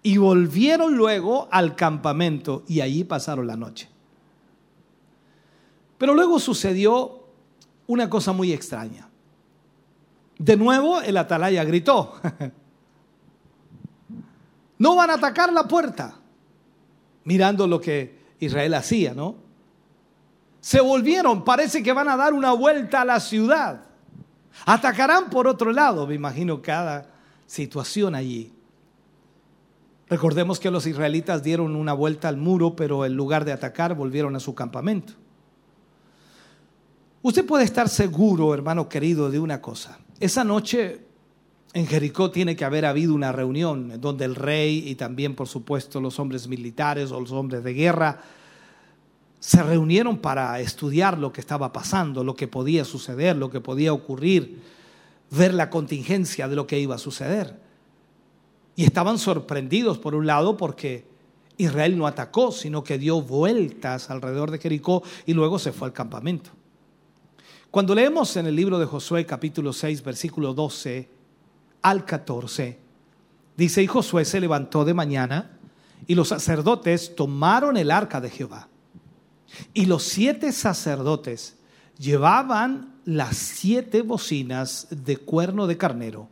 y volvieron luego al campamento y allí pasaron la noche. Pero luego sucedió una cosa muy extraña. De nuevo el atalaya gritó, no van a atacar la puerta, mirando lo que Israel hacía, ¿no? Se volvieron, parece que van a dar una vuelta a la ciudad. Atacarán por otro lado, me imagino cada situación allí. Recordemos que los israelitas dieron una vuelta al muro, pero en lugar de atacar volvieron a su campamento. Usted puede estar seguro, hermano querido, de una cosa. Esa noche en Jericó tiene que haber habido una reunión donde el rey y también, por supuesto, los hombres militares o los hombres de guerra se reunieron para estudiar lo que estaba pasando, lo que podía suceder, lo que podía ocurrir, ver la contingencia de lo que iba a suceder. Y estaban sorprendidos, por un lado, porque Israel no atacó, sino que dio vueltas alrededor de Jericó y luego se fue al campamento. Cuando leemos en el libro de Josué capítulo 6, versículo 12 al 14, dice, y Josué se levantó de mañana y los sacerdotes tomaron el arca de Jehová. Y los siete sacerdotes llevaban las siete bocinas de cuerno de carnero,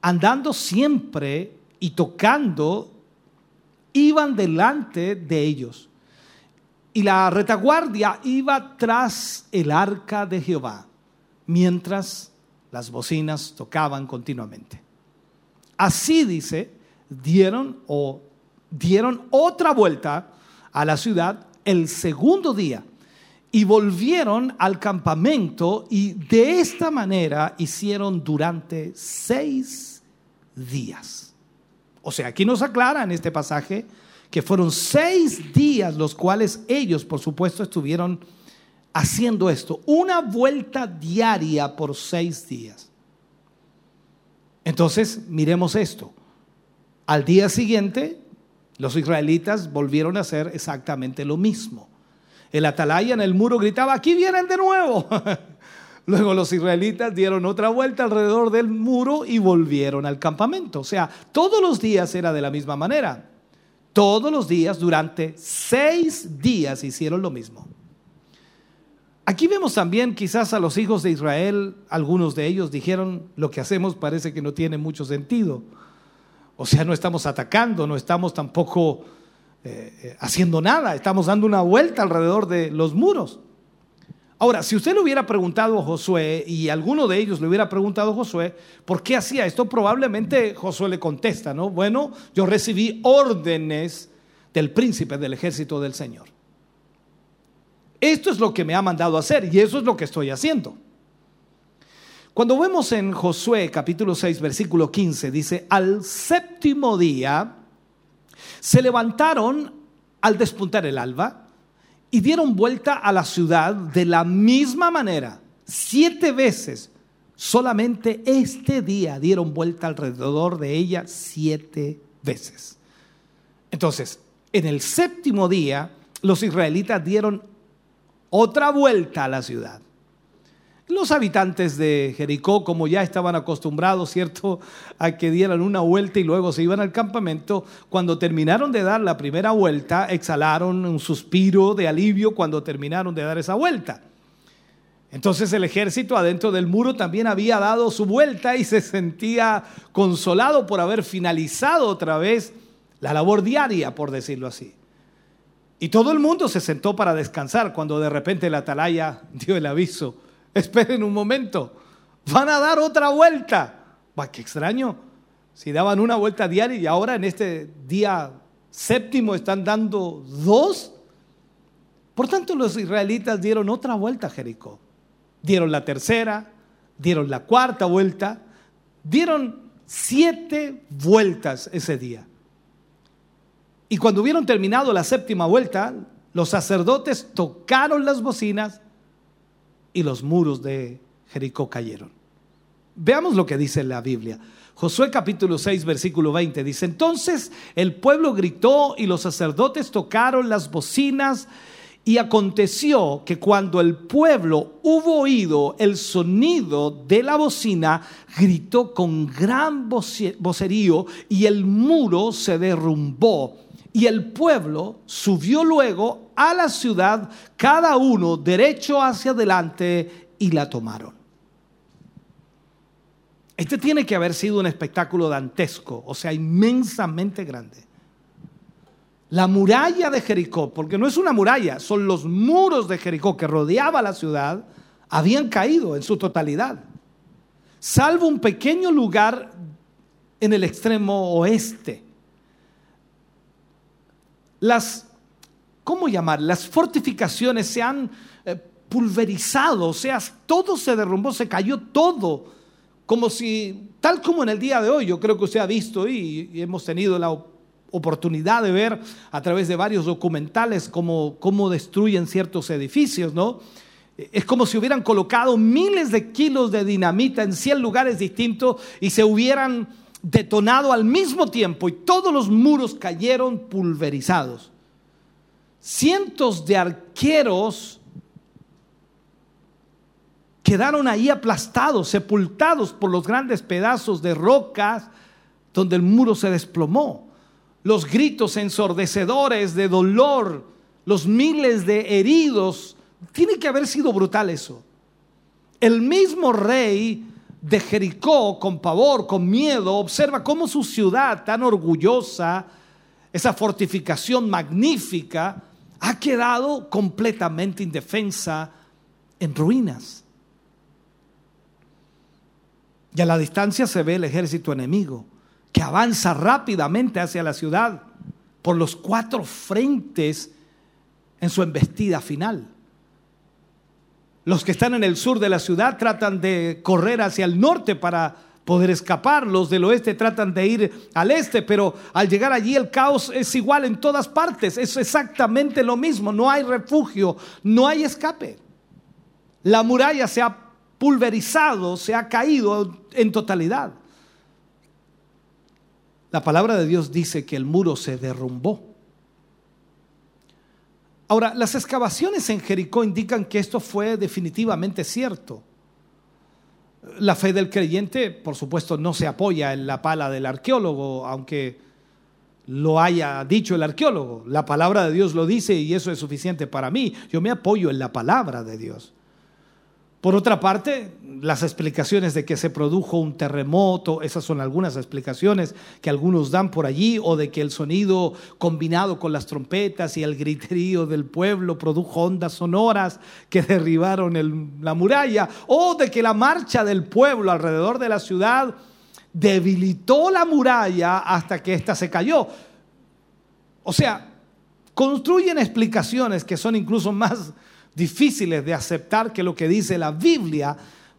andando siempre y tocando, iban delante de ellos. Y la retaguardia iba tras el arca de Jehová, mientras las bocinas tocaban continuamente. Así dice, dieron o dieron otra vuelta a la ciudad el segundo día y volvieron al campamento y de esta manera hicieron durante seis días. O sea, aquí nos aclara en este pasaje que fueron seis días los cuales ellos, por supuesto, estuvieron haciendo esto. Una vuelta diaria por seis días. Entonces, miremos esto. Al día siguiente, los israelitas volvieron a hacer exactamente lo mismo. El atalaya en el muro gritaba, aquí vienen de nuevo. Luego los israelitas dieron otra vuelta alrededor del muro y volvieron al campamento. O sea, todos los días era de la misma manera. Todos los días, durante seis días, hicieron lo mismo. Aquí vemos también quizás a los hijos de Israel, algunos de ellos dijeron, lo que hacemos parece que no tiene mucho sentido. O sea, no estamos atacando, no estamos tampoco eh, eh, haciendo nada, estamos dando una vuelta alrededor de los muros. Ahora, si usted le hubiera preguntado a Josué y alguno de ellos le hubiera preguntado a Josué, ¿por qué hacía esto? Probablemente Josué le contesta, ¿no? Bueno, yo recibí órdenes del príncipe del ejército del Señor. Esto es lo que me ha mandado hacer y eso es lo que estoy haciendo. Cuando vemos en Josué capítulo 6 versículo 15, dice, al séptimo día se levantaron al despuntar el alba y dieron vuelta a la ciudad de la misma manera, siete veces. Solamente este día dieron vuelta alrededor de ella siete veces. Entonces, en el séptimo día, los israelitas dieron otra vuelta a la ciudad. Los habitantes de Jericó, como ya estaban acostumbrados, ¿cierto?, a que dieran una vuelta y luego se iban al campamento, cuando terminaron de dar la primera vuelta, exhalaron un suspiro de alivio cuando terminaron de dar esa vuelta. Entonces el ejército adentro del muro también había dado su vuelta y se sentía consolado por haber finalizado otra vez la labor diaria, por decirlo así. Y todo el mundo se sentó para descansar cuando de repente la atalaya dio el aviso Esperen un momento. Van a dar otra vuelta. Va, qué extraño. Si daban una vuelta diaria y ahora en este día séptimo están dando dos. Por tanto, los israelitas dieron otra vuelta a Jericó. Dieron la tercera, dieron la cuarta vuelta, dieron siete vueltas ese día. Y cuando hubieron terminado la séptima vuelta, los sacerdotes tocaron las bocinas y los muros de Jericó cayeron. Veamos lo que dice la Biblia. Josué capítulo 6, versículo 20 dice, entonces el pueblo gritó y los sacerdotes tocaron las bocinas y aconteció que cuando el pueblo hubo oído el sonido de la bocina, gritó con gran vocerío y el muro se derrumbó y el pueblo subió luego a la ciudad, cada uno derecho hacia adelante, y la tomaron. Este tiene que haber sido un espectáculo dantesco, o sea, inmensamente grande. La muralla de Jericó, porque no es una muralla, son los muros de Jericó que rodeaba la ciudad, habían caído en su totalidad. salvo un pequeño lugar en el extremo oeste. Las, ¿cómo llamar? Las fortificaciones se han eh, pulverizado, o sea, todo se derrumbó, se cayó todo, como si, tal como en el día de hoy, yo creo que usted ha visto y, hemos tenido la oportunidad de ver a través de varios documentales cómo, cómo destruyen ciertos edificios, ¿no? Es como si hubieran colocado miles de kilos de dinamita en 100 lugares distintos y se hubieran detonado al mismo tiempo y todos los muros cayeron pulverizados. Cientos de arqueros quedaron ahí aplastados, sepultados por los grandes pedazos de rocas donde el muro se desplomó. Los gritos ensordecedores de dolor, los miles de heridos, tiene que haber sido brutal eso. El mismo rey de Jericó, con pavor, con miedo, observa cómo su ciudad tan orgullosa, esa fortificación magnífica, ha quedado completamente indefensa en ruinas. Y a la distancia se ve el ejército enemigo que avanza rápidamente hacia la ciudad por los cuatro frentes en su embestida final. Los que están en el sur de la ciudad tratan de correr hacia el norte para poder escapar. Los del oeste tratan de ir al este, pero al llegar allí el caos es igual en todas partes. Es exactamente lo mismo. No hay refugio, no hay escape. La muralla se ha pulverizado, se ha caído en totalidad. La palabra de Dios dice que el muro se derrumbó. Ahora, las excavaciones en Jericó indican que esto fue definitivamente cierto. La fe del creyente, por supuesto, no se apoya en la pala del arqueólogo, aunque lo haya dicho el arqueólogo. La palabra de Dios lo dice y eso es suficiente para mí. Yo me apoyo en la palabra de Dios. Por otra parte, las explicaciones de que se produjo un terremoto, esas son algunas explicaciones que algunos dan por allí, o de que el sonido combinado con las trompetas y el griterío del pueblo produjo ondas sonoras que derribaron la muralla, o de que la marcha del pueblo alrededor de la ciudad debilitó la muralla hasta que ésta se cayó. O sea, construyen explicaciones que son incluso más difíciles de aceptar que lo que dice la Biblia,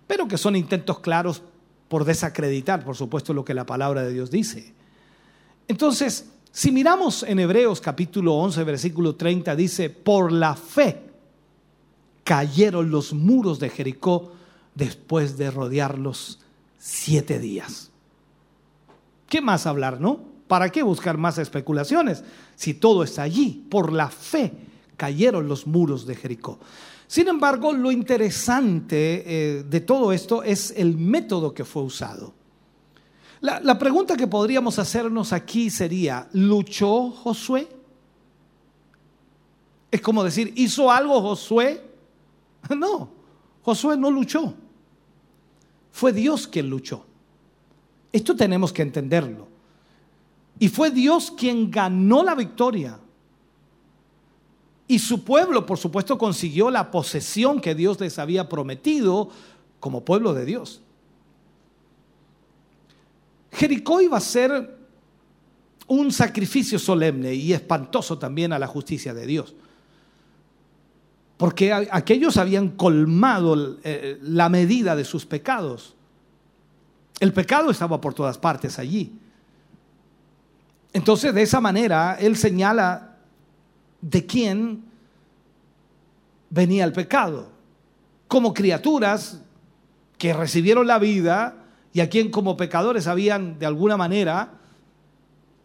pero que son intentos claros por desacreditar, por supuesto, lo que la palabra de Dios dice. Entonces, si miramos en Hebreos capítulo 11, versículo 30, dice, por la fe cayeron los muros de Jericó después de rodearlos siete días. ¿Qué más hablar, no? ¿Para qué buscar más especulaciones si todo está allí? Por la fe cayeron los muros de Jericó. Sin embargo, lo interesante eh, de todo esto es el método que fue usado. La, la pregunta que podríamos hacernos aquí sería, ¿luchó Josué? Es como decir, ¿hizo algo Josué? No, Josué no luchó. Fue Dios quien luchó. Esto tenemos que entenderlo. Y fue Dios quien ganó la victoria. Y su pueblo, por supuesto, consiguió la posesión que Dios les había prometido como pueblo de Dios. Jericó iba a ser un sacrificio solemne y espantoso también a la justicia de Dios. Porque aquellos habían colmado eh, la medida de sus pecados. El pecado estaba por todas partes allí. Entonces, de esa manera, él señala de quién venía el pecado. Como criaturas que recibieron la vida y a quien como pecadores habían de alguna manera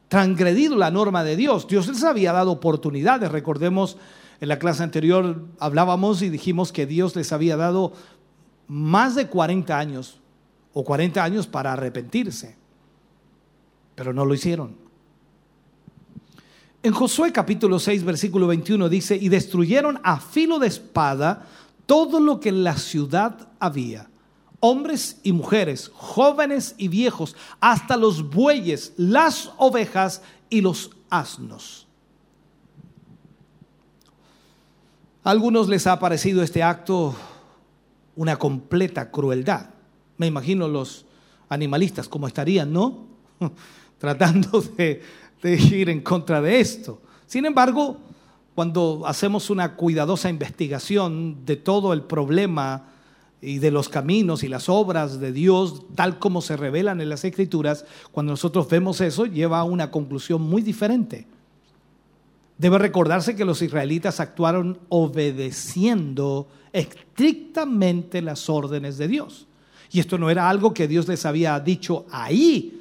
transgredido la norma de Dios. Dios les había dado oportunidades. Recordemos, en la clase anterior hablábamos y dijimos que Dios les había dado más de 40 años o 40 años para arrepentirse, pero no lo hicieron. En Josué capítulo 6, versículo 21 dice, y destruyeron a filo de espada todo lo que en la ciudad había, hombres y mujeres, jóvenes y viejos, hasta los bueyes, las ovejas y los asnos. A algunos les ha parecido este acto una completa crueldad. Me imagino los animalistas cómo estarían, ¿no? Tratando de, de ir en contra de esto. Sin embargo, cuando hacemos una cuidadosa investigación de todo el problema y de los caminos y las obras de Dios, tal como se revelan en las Escrituras, cuando nosotros vemos eso, lleva a una conclusión muy diferente. Debe recordarse que los israelitas actuaron obedeciendo estrictamente las órdenes de Dios. Y esto no era algo que Dios les había dicho ahí,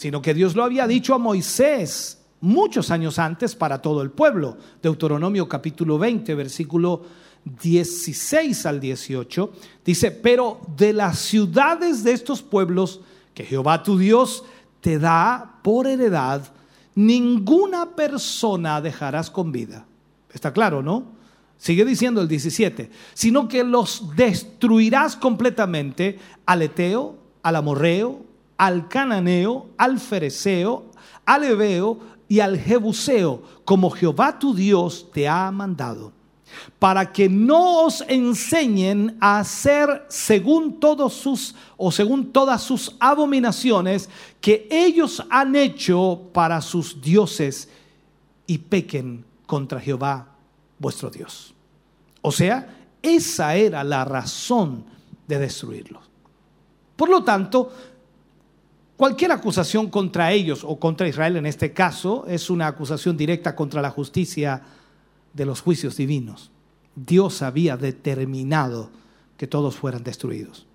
sino que Dios lo había dicho a Moisés muchos años antes para todo el pueblo. Deuteronomio capítulo 20, versículo 16 al 18, dice, pero de las ciudades de estos pueblos que Jehová tu Dios te da por heredad, ninguna persona dejarás con vida. Está claro, ¿no? Sigue diciendo el 17, sino que los destruirás completamente al Eteo, al Amorreo, al Cananeo, al Fereceo, al Ebeo y al Jebuseo, como Jehová tu Dios te ha mandado para que no os enseñen a hacer según todos sus o según todas sus abominaciones que ellos han hecho para sus dioses y pequen contra Jehová vuestro Dios. O sea, esa era la razón de destruirlos. Por lo tanto, cualquier acusación contra ellos o contra Israel en este caso es una acusación directa contra la justicia de los juicios divinos. Dios había determinado que todos fueran destruidos.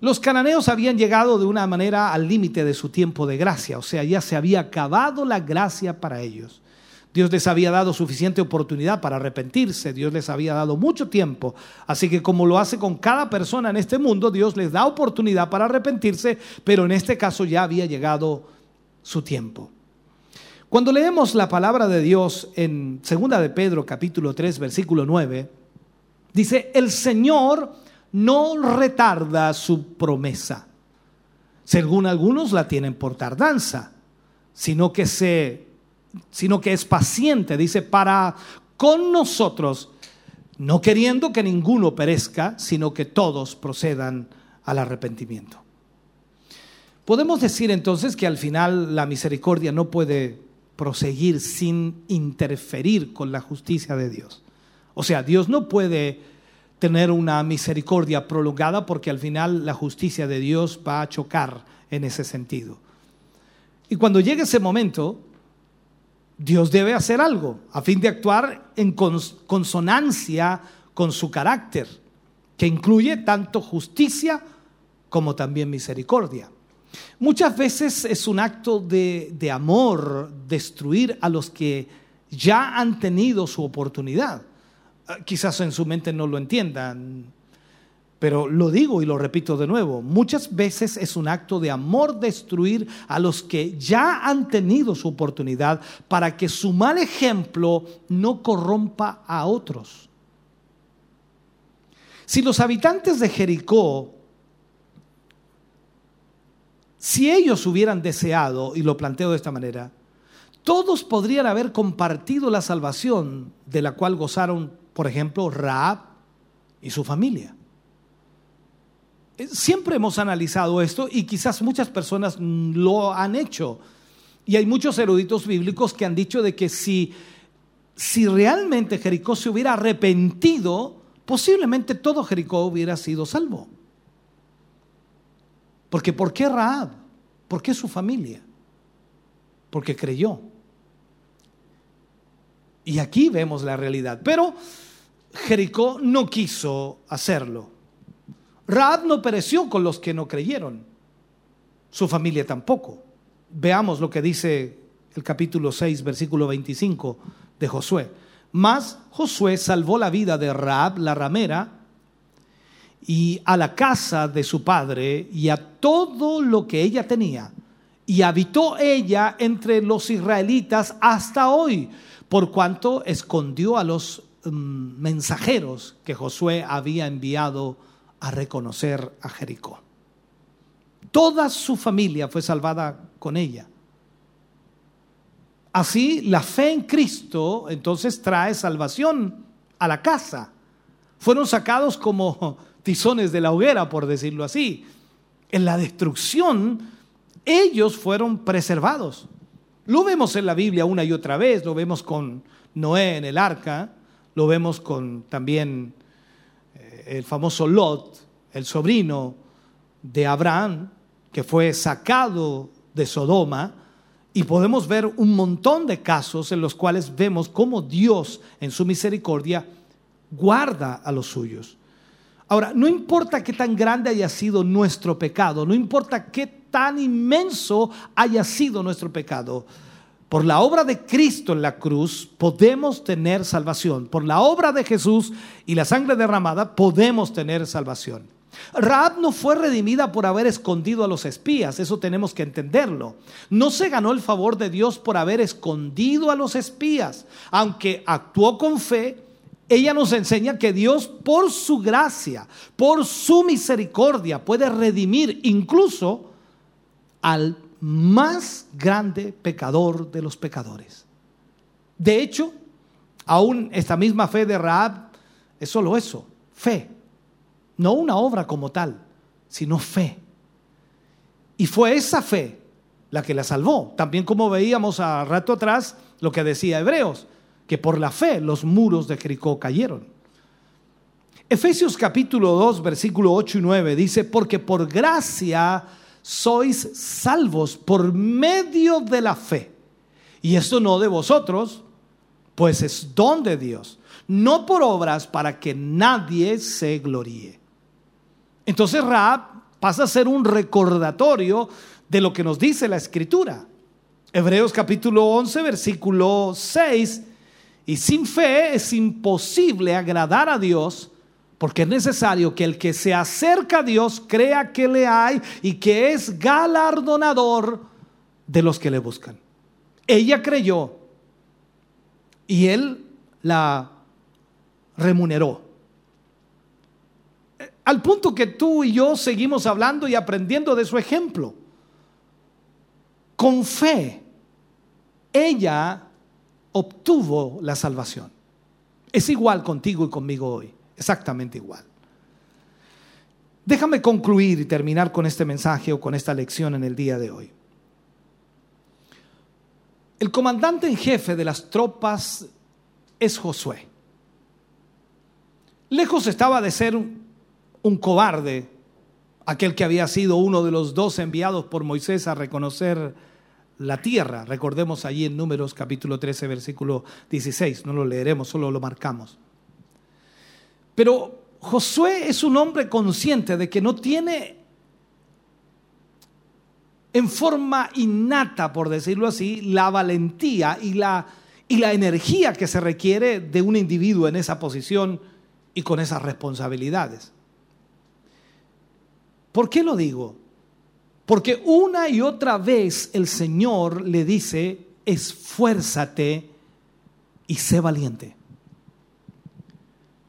Los cananeos habían llegado de una manera al límite de su tiempo de gracia, o sea, ya se había acabado la gracia para ellos. Dios les había dado suficiente oportunidad para arrepentirse, Dios les había dado mucho tiempo. Así que como lo hace con cada persona en este mundo, Dios les da oportunidad para arrepentirse, pero en este caso ya había llegado su tiempo. Cuando leemos la palabra de Dios en 2 de Pedro capítulo 3 versículo 9, dice, el Señor no retarda su promesa, según algunos la tienen por tardanza, sino que se sino que es paciente, dice, para con nosotros, no queriendo que ninguno perezca, sino que todos procedan al arrepentimiento. Podemos decir entonces que al final la misericordia no puede proseguir sin interferir con la justicia de Dios. O sea, Dios no puede tener una misericordia prolongada porque al final la justicia de Dios va a chocar en ese sentido. Y cuando llegue ese momento, Dios debe hacer algo a fin de actuar en consonancia con su carácter, que incluye tanto justicia como también misericordia. Muchas veces es un acto de, amor destruir a los que ya han tenido su oportunidad. Ah, quizás en su mente no lo entiendan, pero lo digo y lo repito de nuevo, muchas veces es un acto de amor destruir a los que ya han tenido su oportunidad para que su mal ejemplo no corrompa a otros. Si los habitantes de Jericó si ellos hubieran deseado, y lo planteo de esta manera, todos podrían haber compartido la salvación de la cual gozaron, por ejemplo, Raab y su familia. Siempre hemos analizado esto y quizás muchas personas lo han hecho. Y hay muchos eruditos bíblicos que han dicho de que si, si realmente Jericó se hubiera arrepentido, posiblemente todo Jericó hubiera sido salvo. Porque ¿por qué Raab? ¿Por qué su familia? Porque creyó. Y aquí vemos la realidad. Pero Jericó no quiso hacerlo. Raab no pereció con los que no creyeron. Su familia tampoco. Veamos lo que dice el capítulo 6, versículo 25 de Josué. Mas Josué salvó la vida de Raab, la ramera, y a la casa de su padre y a todo lo que ella tenía. Y habitó ella entre los israelitas hasta hoy, por cuanto escondió a los mm, mensajeros que Josué había enviado a reconocer a Jericó. Toda su familia fue salvada con ella. Así, la fe en Cristo entonces trae salvación a la casa. Fueron sacados como tizones de la hoguera, por decirlo así. en la destrucción, ellos fueron preservados. Lo vemos en la Biblia una y otra vez, lo vemos con Noé en el arca, lo vemos con también el famoso Lot, el sobrino de Abraham, que fue sacado de Sodoma, y podemos ver un montón de casos en los cuales vemos cómo Dios en su misericordia guarda a los suyos. Ahora, no importa qué tan grande haya sido nuestro pecado, no importa qué tan inmenso haya sido nuestro pecado, por la obra de Cristo en la cruz podemos tener salvación. Por la obra de Jesús y la sangre derramada podemos tener salvación. Raab no fue redimida por haber escondido a los espías, eso tenemos que entenderlo. No se ganó el favor de Dios por haber escondido a los espías, aunque actuó con fe. Ella nos enseña que Dios por su gracia, por su misericordia, puede redimir incluso al más grande pecador de los pecadores. De hecho, aún esta misma fe de Raab es solo eso, fe. No una obra como tal, sino fe. Y fue esa fe la que la salvó. También como veíamos a rato atrás lo que decía Hebreos, que por la fe los muros de Jericó cayeron. Efesios capítulo 2, versículo 8 y 9 dice, porque por gracia sois salvos por medio de la fe. Y esto no de vosotros, pues es don de Dios, no por obras para que nadie se gloríe. Entonces Raab pasa a ser un recordatorio de lo que nos dice la escritura. Hebreos capítulo 11, versículo 6. Y sin fe es imposible agradar a Dios, porque es necesario que el que se acerca a Dios crea que le hay y que es galardonador de los que le buscan. Ella creyó y él la remuneró. Al punto que tú y yo seguimos hablando y aprendiendo de su ejemplo. Con fe, ella obtuvo la salvación. Es igual contigo y conmigo hoy, exactamente igual. Déjame concluir y terminar con este mensaje o con esta lección en el día de hoy. El comandante en jefe de las tropas es Josué. Lejos estaba de ser un cobarde, aquel que había sido uno de los dos enviados por Moisés a reconocer la tierra. Recordemos allí en Números capítulo 13, versículo 16. No lo leeremos, solo lo marcamos. Pero Josué es un hombre consciente de que no tiene en forma innata, por decirlo así, la valentía y la, y la energía que se requiere de un individuo en esa posición y con esas responsabilidades. ¿Por qué lo digo? Porque una y otra vez el Señor le dice, esfuérzate y sé valiente.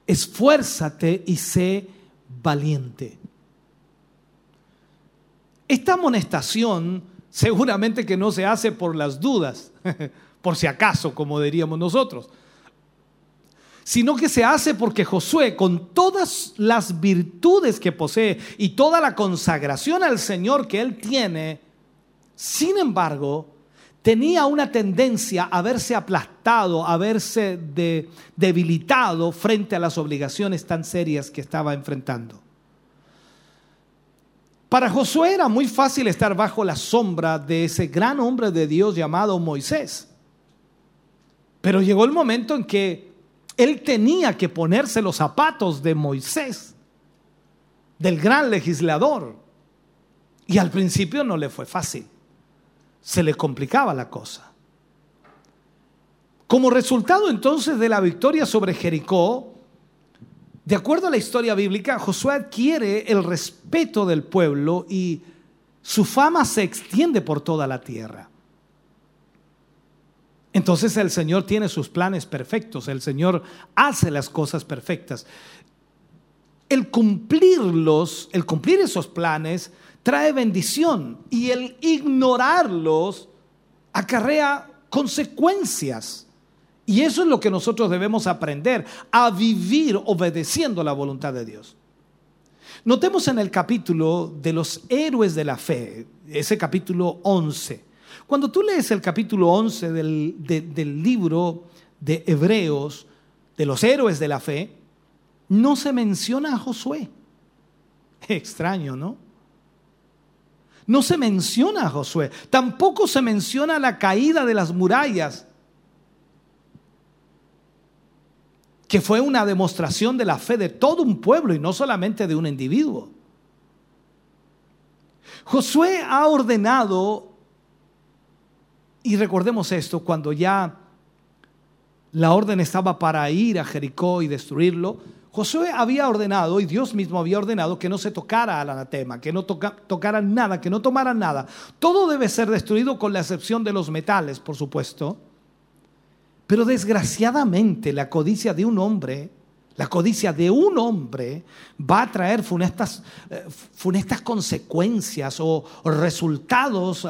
Esfuérzate y sé valiente. Esta amonestación seguramente que no se hace por las dudas, por si acaso, como diríamos nosotros, sino que se hace porque Josué, con todas las virtudes que posee y toda la consagración al Señor que él tiene, sin embargo, tenía una tendencia a verse aplastado, a verse debilitado frente a las obligaciones tan serias que estaba enfrentando. Para Josué era muy fácil estar bajo la sombra de ese gran hombre de Dios llamado Moisés. Pero llegó el momento en que él tenía que ponerse los zapatos de Moisés, del gran legislador. Y al principio no le fue fácil, se le complicaba la cosa. Como resultado entonces de la victoria sobre Jericó, de acuerdo a la historia bíblica, Josué adquiere el respeto del pueblo y su fama se extiende por toda la tierra. Entonces el Señor tiene sus planes perfectos, el Señor hace las cosas perfectas. El cumplirlos, el cumplir esos planes, trae bendición y el ignorarlos acarrea consecuencias. Y eso es lo que nosotros debemos aprender, a vivir obedeciendo la voluntad de Dios. Notemos en el capítulo de los héroes de la fe, ese capítulo 11. Cuando tú lees el capítulo 11 del, del libro de Hebreos, de los héroes de la fe, no se menciona a Josué. Extraño, ¿no? No se menciona a Josué. Tampoco se menciona la caída de las murallas, que fue una demostración de la fe de todo un pueblo y no solamente de un individuo. Josué ha ordenado, y recordemos esto, cuando ya la orden estaba para ir a Jericó y destruirlo, Josué había ordenado, y Dios mismo había ordenado, que no se tocara al anatema, que no tocaran nada, que no tomaran nada. Todo debe ser destruido con la excepción de los metales, por supuesto. Pero desgraciadamente la codicia de un hombre, la codicia de un hombre va a traer funestas, eh, funestas consecuencias o, resultados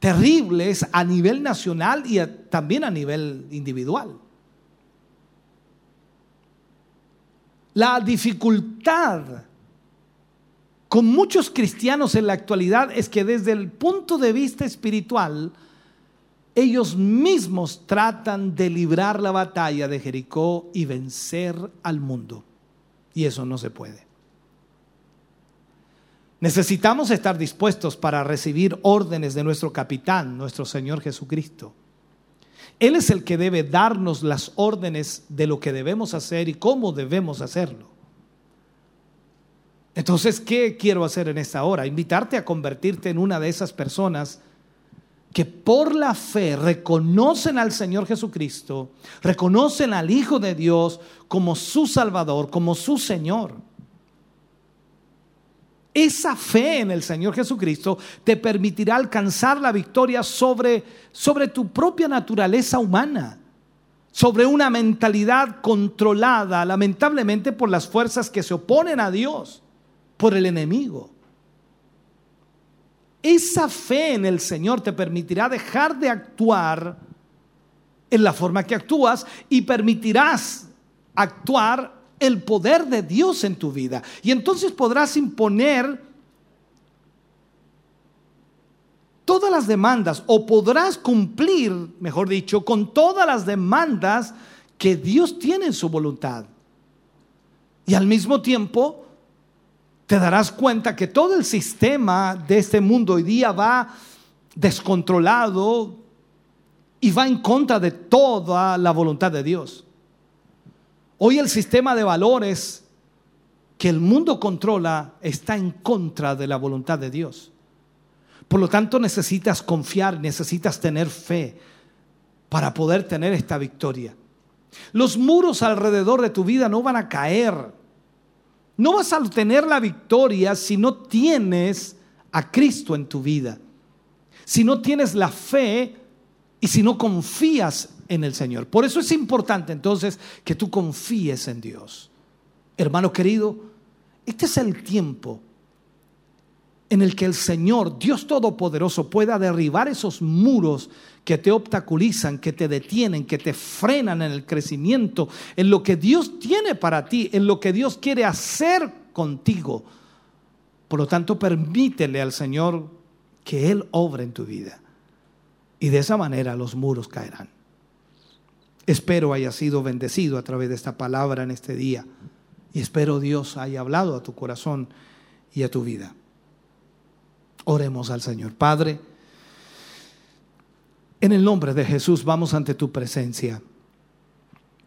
terribles a nivel nacional y también a nivel individual. La dificultad con muchos cristianos en la actualidad es que desde el punto de vista espiritual, ellos mismos tratan de librar la batalla de Jericó y vencer al mundo. Y eso no se puede. Necesitamos estar dispuestos para recibir órdenes de nuestro capitán, nuestro Señor Jesucristo. Él es el que debe darnos las órdenes de lo que debemos hacer y cómo debemos hacerlo. Entonces, ¿qué quiero hacer en esta hora? Invitarte a convertirte en una de esas personas que por la fe reconocen al Señor Jesucristo, reconocen al Hijo de Dios como su Salvador, como su Señor. Esa fe en el Señor Jesucristo te permitirá alcanzar la victoria sobre, sobre tu propia naturaleza humana, sobre una mentalidad controlada lamentablemente por las fuerzas que se oponen a Dios, por el enemigo. Esa fe en el Señor te permitirá dejar de actuar en la forma que actúas y permitirás actuar el poder de Dios en tu vida. Y entonces podrás imponer todas las demandas o podrás cumplir, mejor dicho, con todas las demandas que Dios tiene en su voluntad. Y al mismo tiempo te darás cuenta que todo el sistema de este mundo hoy día va descontrolado y va en contra de toda la voluntad de Dios. Hoy el sistema de valores que el mundo controla está en contra de la voluntad de Dios. Por lo tanto, necesitas confiar, necesitas tener fe para poder tener esta victoria. Los muros alrededor de tu vida no van a caer. No vas a obtener la victoria si no tienes a Cristo en tu vida. Si no tienes la fe y si no confías en el Señor. Por eso es importante entonces que tú confíes en Dios. Hermano querido, este es el tiempo en el que el Señor, Dios Todopoderoso, pueda derribar esos muros que te obstaculizan, que te detienen, que te frenan en el crecimiento, en lo que Dios tiene para ti, en lo que Dios quiere hacer contigo. Por lo tanto, permítele al Señor que Él obre en tu vida. Y de esa manera los muros caerán. Espero haya sido bendecido a través de esta palabra en este día. Y espero Dios haya hablado a tu corazón y a tu vida. Oremos al Señor. Padre, en el nombre de Jesús vamos ante tu presencia.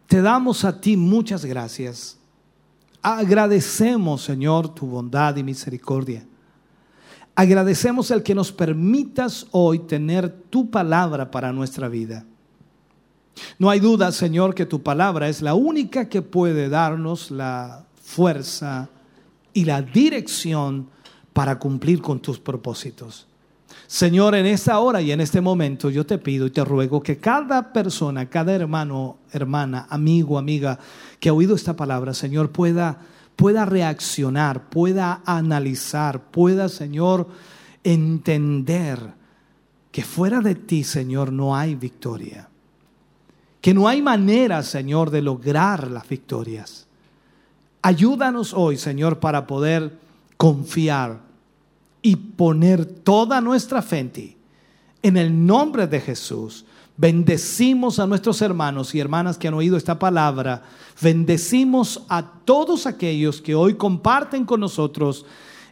Te damos a ti muchas gracias. Agradecemos, Señor, tu bondad y misericordia. Agradecemos el que nos permitas hoy tener tu palabra para nuestra vida. No hay duda, Señor, que tu palabra es la única que puede darnos la fuerza y la dirección para cumplir con tus propósitos. Señor, en esta hora y en este momento yo te pido y te ruego que cada persona, cada hermano, hermana, amigo, amiga que ha oído esta palabra, Señor, pueda, pueda reaccionar, pueda analizar, pueda, Señor, entender que fuera de ti, Señor, no hay victoria que no hay manera, Señor, de lograr las victorias. Ayúdanos hoy, Señor, para poder confiar y poner toda nuestra fe en ti. En el nombre de Jesús, bendecimos a nuestros hermanos y hermanas que han oído esta palabra. Bendecimos a todos aquellos que hoy comparten con nosotros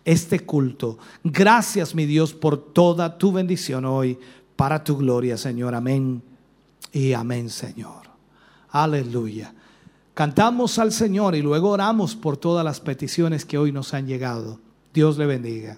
este culto. Gracias, mi Dios, por toda tu bendición hoy, para tu gloria, Señor. Amén y amén, Señor. Aleluya. Cantamos al Señor y luego oramos por todas las peticiones que hoy nos han llegado. Dios le bendiga.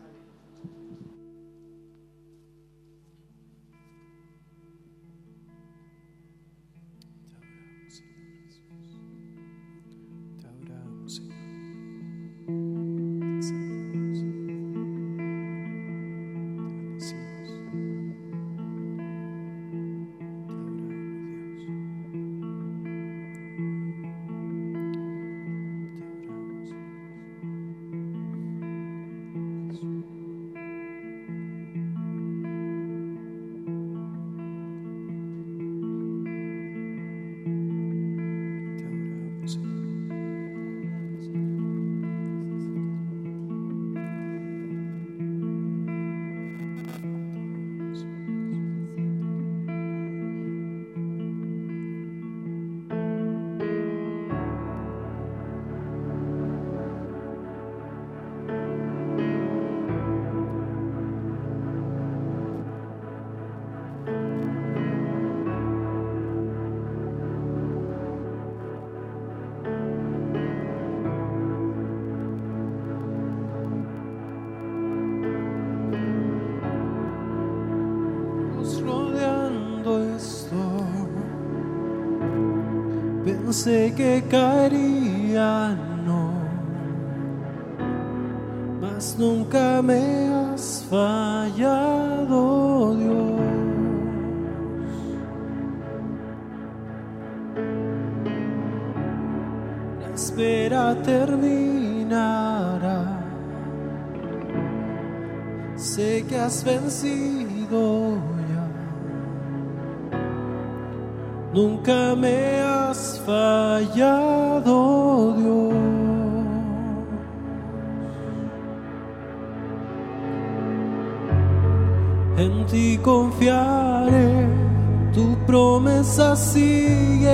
Pensé que caería, no, mas nunca me has fallado, Dios. La espera terminará. Sé que has vencido promesa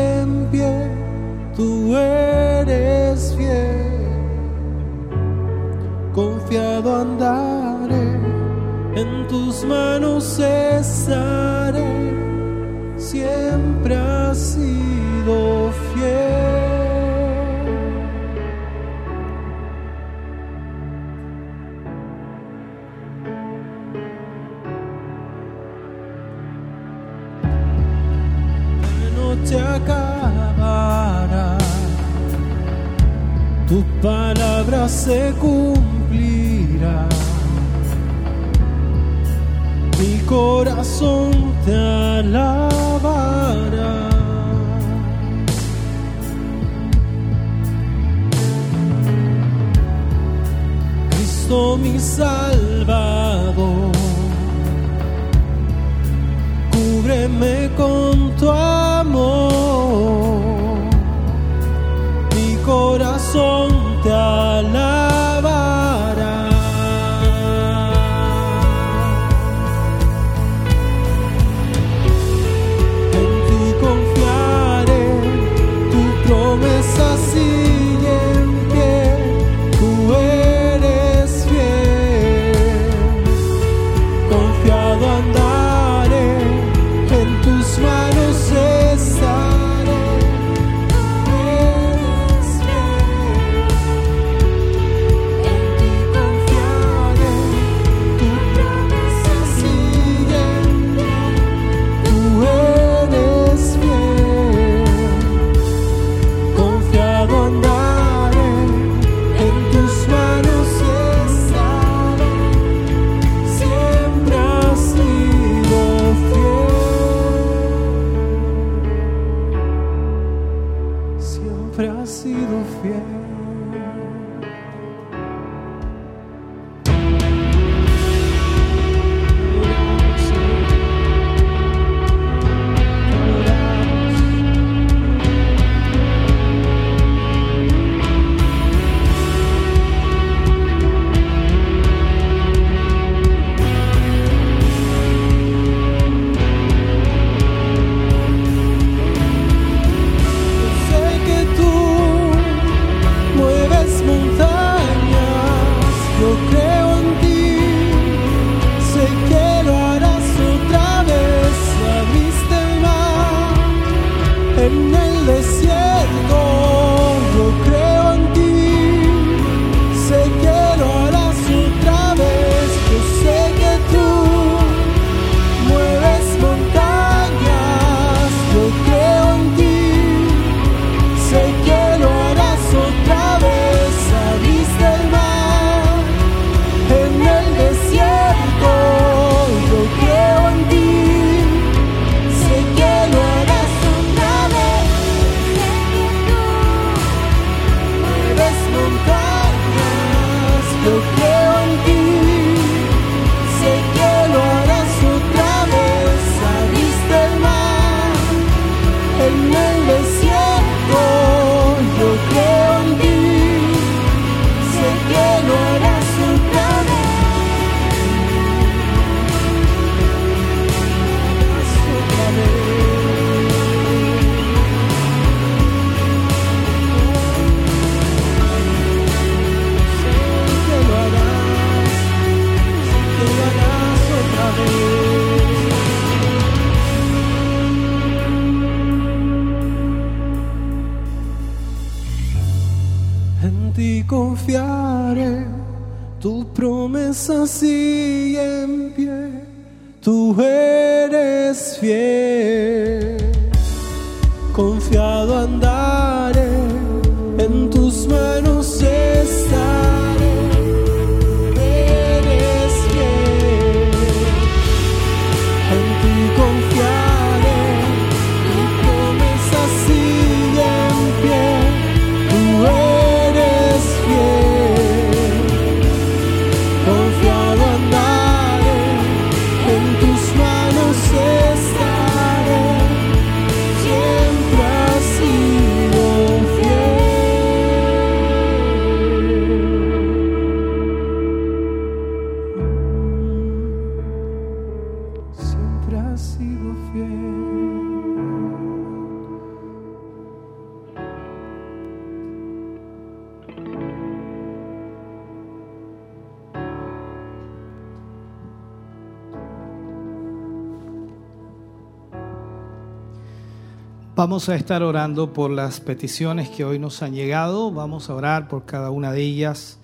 Vamos a estar orando por las peticiones que hoy nos han llegado. Vamos a orar por cada una de ellas.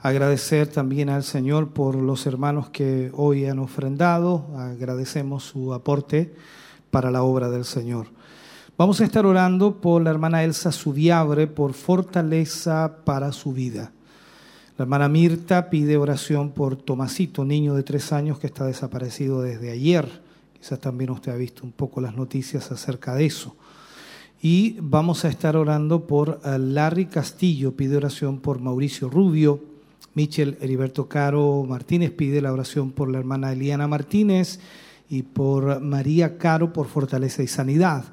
Agradecer también al Señor por los hermanos que hoy han ofrendado. Agradecemos su aporte para la obra del Señor. Vamos a estar orando por la hermana Elsa Subiabre por fortaleza para su vida. La hermana Mirta pide oración por Tomasito, niño de tres años que está desaparecido desde ayer. Quizás también usted ha visto un poco las noticias acerca de eso. Y vamos a estar orando por eh, Larry Castillo, pide oración por Mauricio Rubio. Michel Heriberto Caro Martínez pide la oración por la hermana Eliana Martínez y por María Caro por fortaleza y sanidad.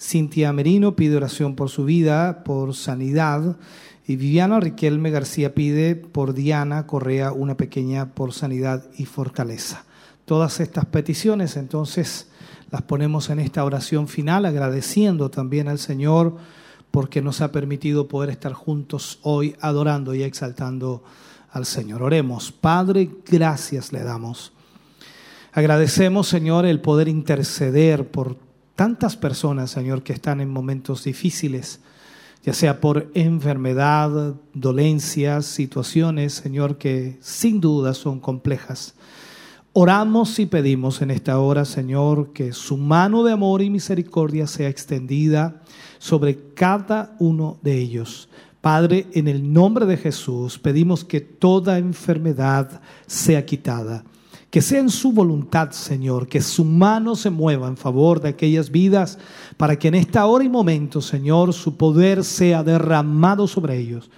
Cintia Merino pide oración por su vida, por sanidad. Y Viviana Riquelme García pide por Diana Correa una pequeña por sanidad y fortaleza. Todas estas peticiones entonces las ponemos en esta oración final, agradeciendo también al Señor porque nos ha permitido poder estar juntos hoy adorando y exaltando al Señor. Oremos. Padre, gracias le damos. Agradecemos, Señor, el poder interceder por tantas personas, Señor, que están en momentos difíciles, ya sea por enfermedad, dolencias, situaciones, Señor, que sin duda son complejas. Oramos y pedimos en esta hora, Señor, que su mano de amor y misericordia sea extendida sobre cada uno de ellos. Padre, en el nombre de Jesús pedimos que toda enfermedad sea quitada. Que sea en su voluntad, Señor, que su mano se mueva en favor de aquellas vidas, para que en esta hora y momento, Señor, su poder sea derramado sobre ellos.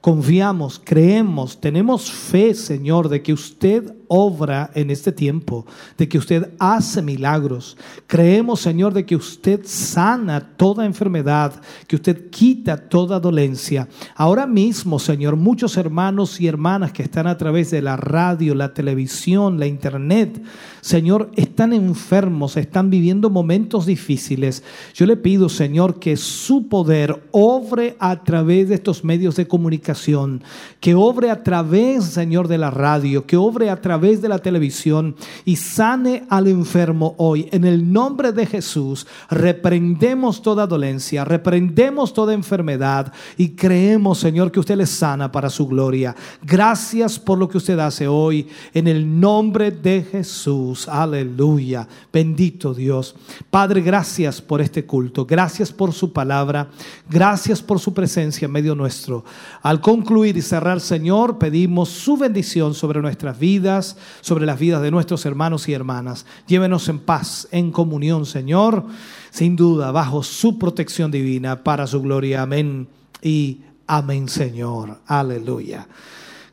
Confiamos, creemos, tenemos fe, Señor, de que usted obra en este tiempo, de que usted hace milagros. Creemos, Señor, de que usted sana toda enfermedad, que usted quita toda dolencia. Ahora mismo, Señor, muchos hermanos y hermanas que están a través de la radio, la televisión, la internet, Señor, están enfermos, están viviendo momentos difíciles. Yo le pido, Señor, que su poder obre a través de estos medios de comunicación, que obre a través, Señor, de la radio, que obre a través de la televisión y sane al enfermo hoy. En el nombre de Jesús, reprendemos toda dolencia, reprendemos toda enfermedad y creemos, Señor, que usted les sana para su gloria. Gracias por lo que usted hace hoy. En el nombre de Jesús. Aleluya. Bendito Dios. Padre, gracias por este culto. Gracias por su palabra. Gracias por su presencia en medio nuestro. Al concluir y cerrar, Señor, pedimos su bendición sobre nuestras vidas, sobre las vidas de nuestros hermanos y hermanas. Llévenos en paz, en comunión, Señor, sin duda, bajo su protección divina, para su gloria. Amén y amén, Señor. Aleluya.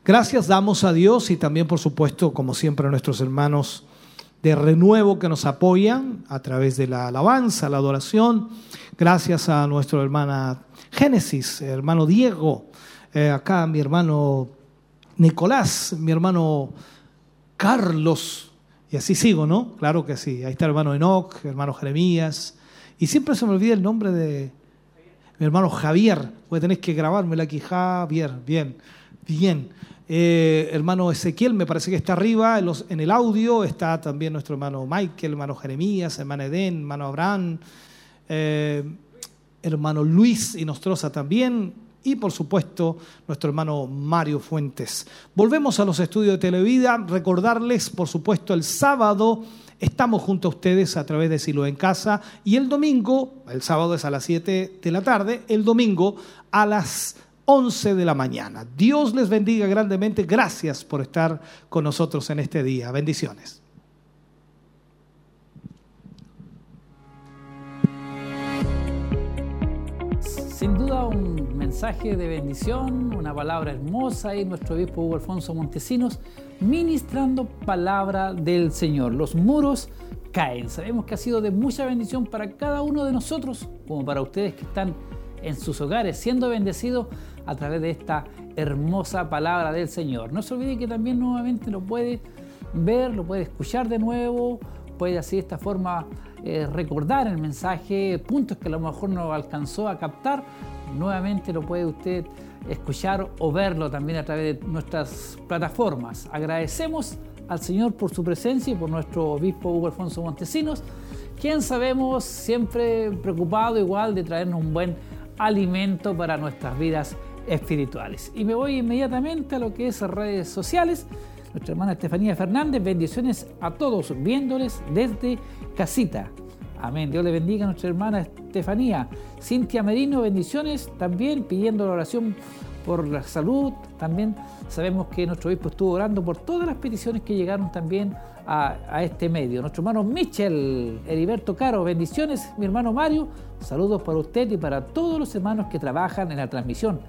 Gracias damos a Dios y también, por supuesto, como siempre, a nuestros hermanos de renuevo que nos apoyan a través de la alabanza, la adoración. Gracias a nuestra hermana Génesis, hermano Diego, eh, acá mi hermano Nicolás, mi hermano Carlos, y así sigo, ¿no? Claro que sí. Ahí está el hermano Enoch, hermano Jeremías, y siempre se me olvida el nombre de mi hermano Javier. Voy a tener que grabármelo aquí, Javier, bien, bien. Eh, hermano Ezequiel, me parece que está arriba en, el audio. Está también nuestro hermano Michael, hermano Jeremías, hermano Edén, hermano Abraham, eh, hermano Luis y Nostroza también. Y por supuesto, nuestro hermano Mario Fuentes. Volvemos a los estudios de Televida. Recordarles, por supuesto, el sábado estamos junto a ustedes a través de Silo en Casa. Y el domingo, el sábado es a las 7 de la tarde, el domingo a las 11 de la mañana. Dios les bendiga grandemente. Gracias por estar con nosotros en este día. Bendiciones. Sin duda un mensaje de bendición, una palabra hermosa y nuestro obispo Hugo Alfonso Montesinos ministrando palabra del Señor. Los muros caen. Sabemos que ha sido de mucha bendición para cada uno de nosotros, como para ustedes que están en sus hogares, siendo bendecidos a través de esta hermosa palabra del Señor. No se olvide que también nuevamente lo puede ver, lo puede escuchar de nuevo, puede así de esta forma eh, recordar el mensaje, puntos que a lo mejor no alcanzó a captar, nuevamente lo puede usted escuchar o verlo también a través de nuestras plataformas. Agradecemos al Señor por su presencia y por nuestro obispo Hugo Alfonso Montesinos, quien sabemos siempre preocupado igual de traernos un buen alimento para nuestras vidas espirituales. Y me voy inmediatamente a lo que es redes sociales. Nuestra hermana Estefanía Fernández, bendiciones a todos, viéndoles desde casita. Amén. Dios le bendiga a nuestra hermana Estefanía. Cintia Merino, bendiciones también, pidiendo la oración por la salud. También sabemos que nuestro obispo estuvo orando por todas las peticiones que llegaron también a, este medio. Nuestro hermano Michel Heriberto Caro, bendiciones. Mi hermano Mario, saludos para usted y para todos los hermanos que trabajan en la transmisión.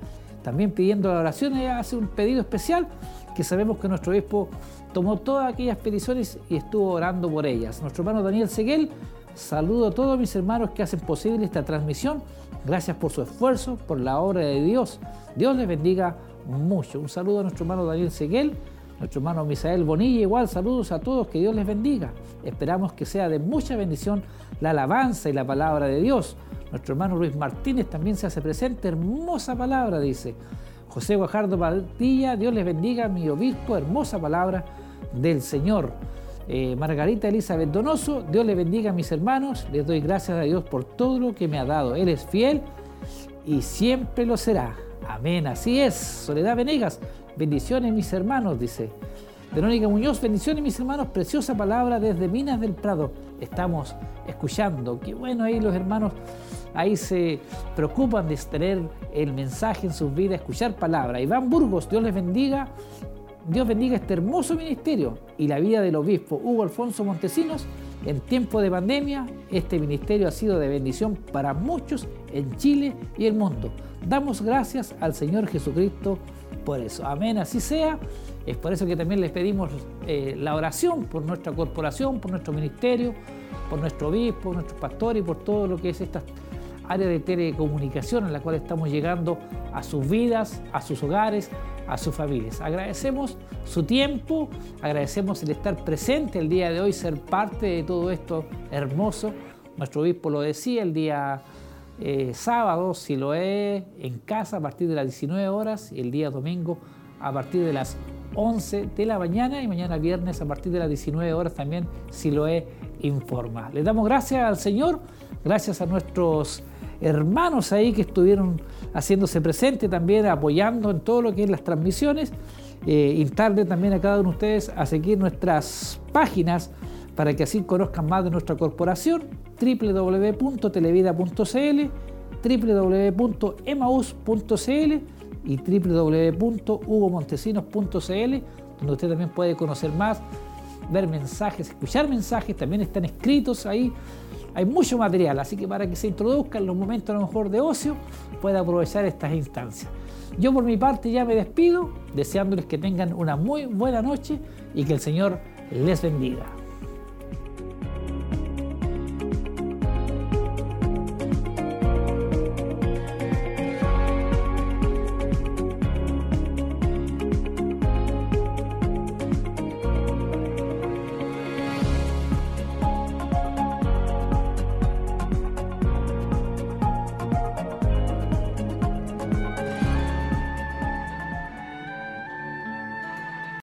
También pidiendo la oración, hace un pedido especial que sabemos que nuestro obispo tomó todas aquellas peticiones y estuvo orando por ellas. Nuestro hermano Daniel Seguel, saludo a todos mis hermanos que hacen posible esta transmisión. Gracias por su esfuerzo, por la obra de Dios. Dios les bendiga mucho. Un saludo a nuestro hermano Daniel Seguel, nuestro hermano Misael Bonilla, igual saludos a todos, que Dios les bendiga. Esperamos que sea de mucha bendición la alabanza y la palabra de Dios. Nuestro hermano Luis Martínez también se hace presente. Hermosa palabra, dice. José Guajardo Padilla, Dios les bendiga, mi obispo, hermosa palabra del Señor. Eh, Margarita Elizabeth Donoso, Dios les bendiga a mis hermanos, les doy gracias a Dios por todo lo que me ha dado. Él es fiel y siempre lo será. Amén, así es. Soledad Venegas, bendiciones mis hermanos, dice. Verónica Muñoz, bendiciones mis hermanos, preciosa palabra desde Minas del Prado. Estamos escuchando. Qué bueno ahí los hermanos ahí se preocupan de tener el mensaje en sus vidas, escuchar palabra. Iván Burgos, Dios les bendiga. Dios bendiga este hermoso ministerio y la vida del obispo Hugo Alfonso Montesinos. En tiempo de pandemia, este ministerio ha sido de bendición para muchos en Chile y el mundo. Damos gracias al Señor Jesucristo por eso. Amén, así sea. Es por eso que también les pedimos eh, la oración por nuestra corporación, por nuestro ministerio, por nuestro obispo, nuestros pastores y por todo lo que es esta área de telecomunicación en la cual estamos llegando a sus vidas, a sus hogares, a sus familias. Agradecemos su tiempo, agradecemos el estar presente el día de hoy, ser parte de todo esto hermoso. Nuestro obispo lo decía el día eh, sábado, si lo es en casa a partir de las 19 horas y el día domingo a partir de las 11 de la mañana y mañana viernes a partir de las 19 horas también si lo es informa. Le damos gracias al Señor, gracias a nuestros hermanos ahí que estuvieron haciéndose presente también, apoyando en todo lo que es las transmisiones. Eh, instarle también a cada uno de ustedes a seguir nuestras páginas para que así conozcan más de nuestra corporación, www.televida.cl, www.emaus.cl y www.hugomontesinos.cl, donde usted también puede conocer más, ver mensajes, escuchar mensajes, también están escritos ahí hay mucho material, así que para que se introduzca en los momentos a lo mejor de ocio, pueda aprovechar estas instancias. Yo por mi parte ya me despido, deseándoles que tengan una muy buena noche y que el Señor les bendiga.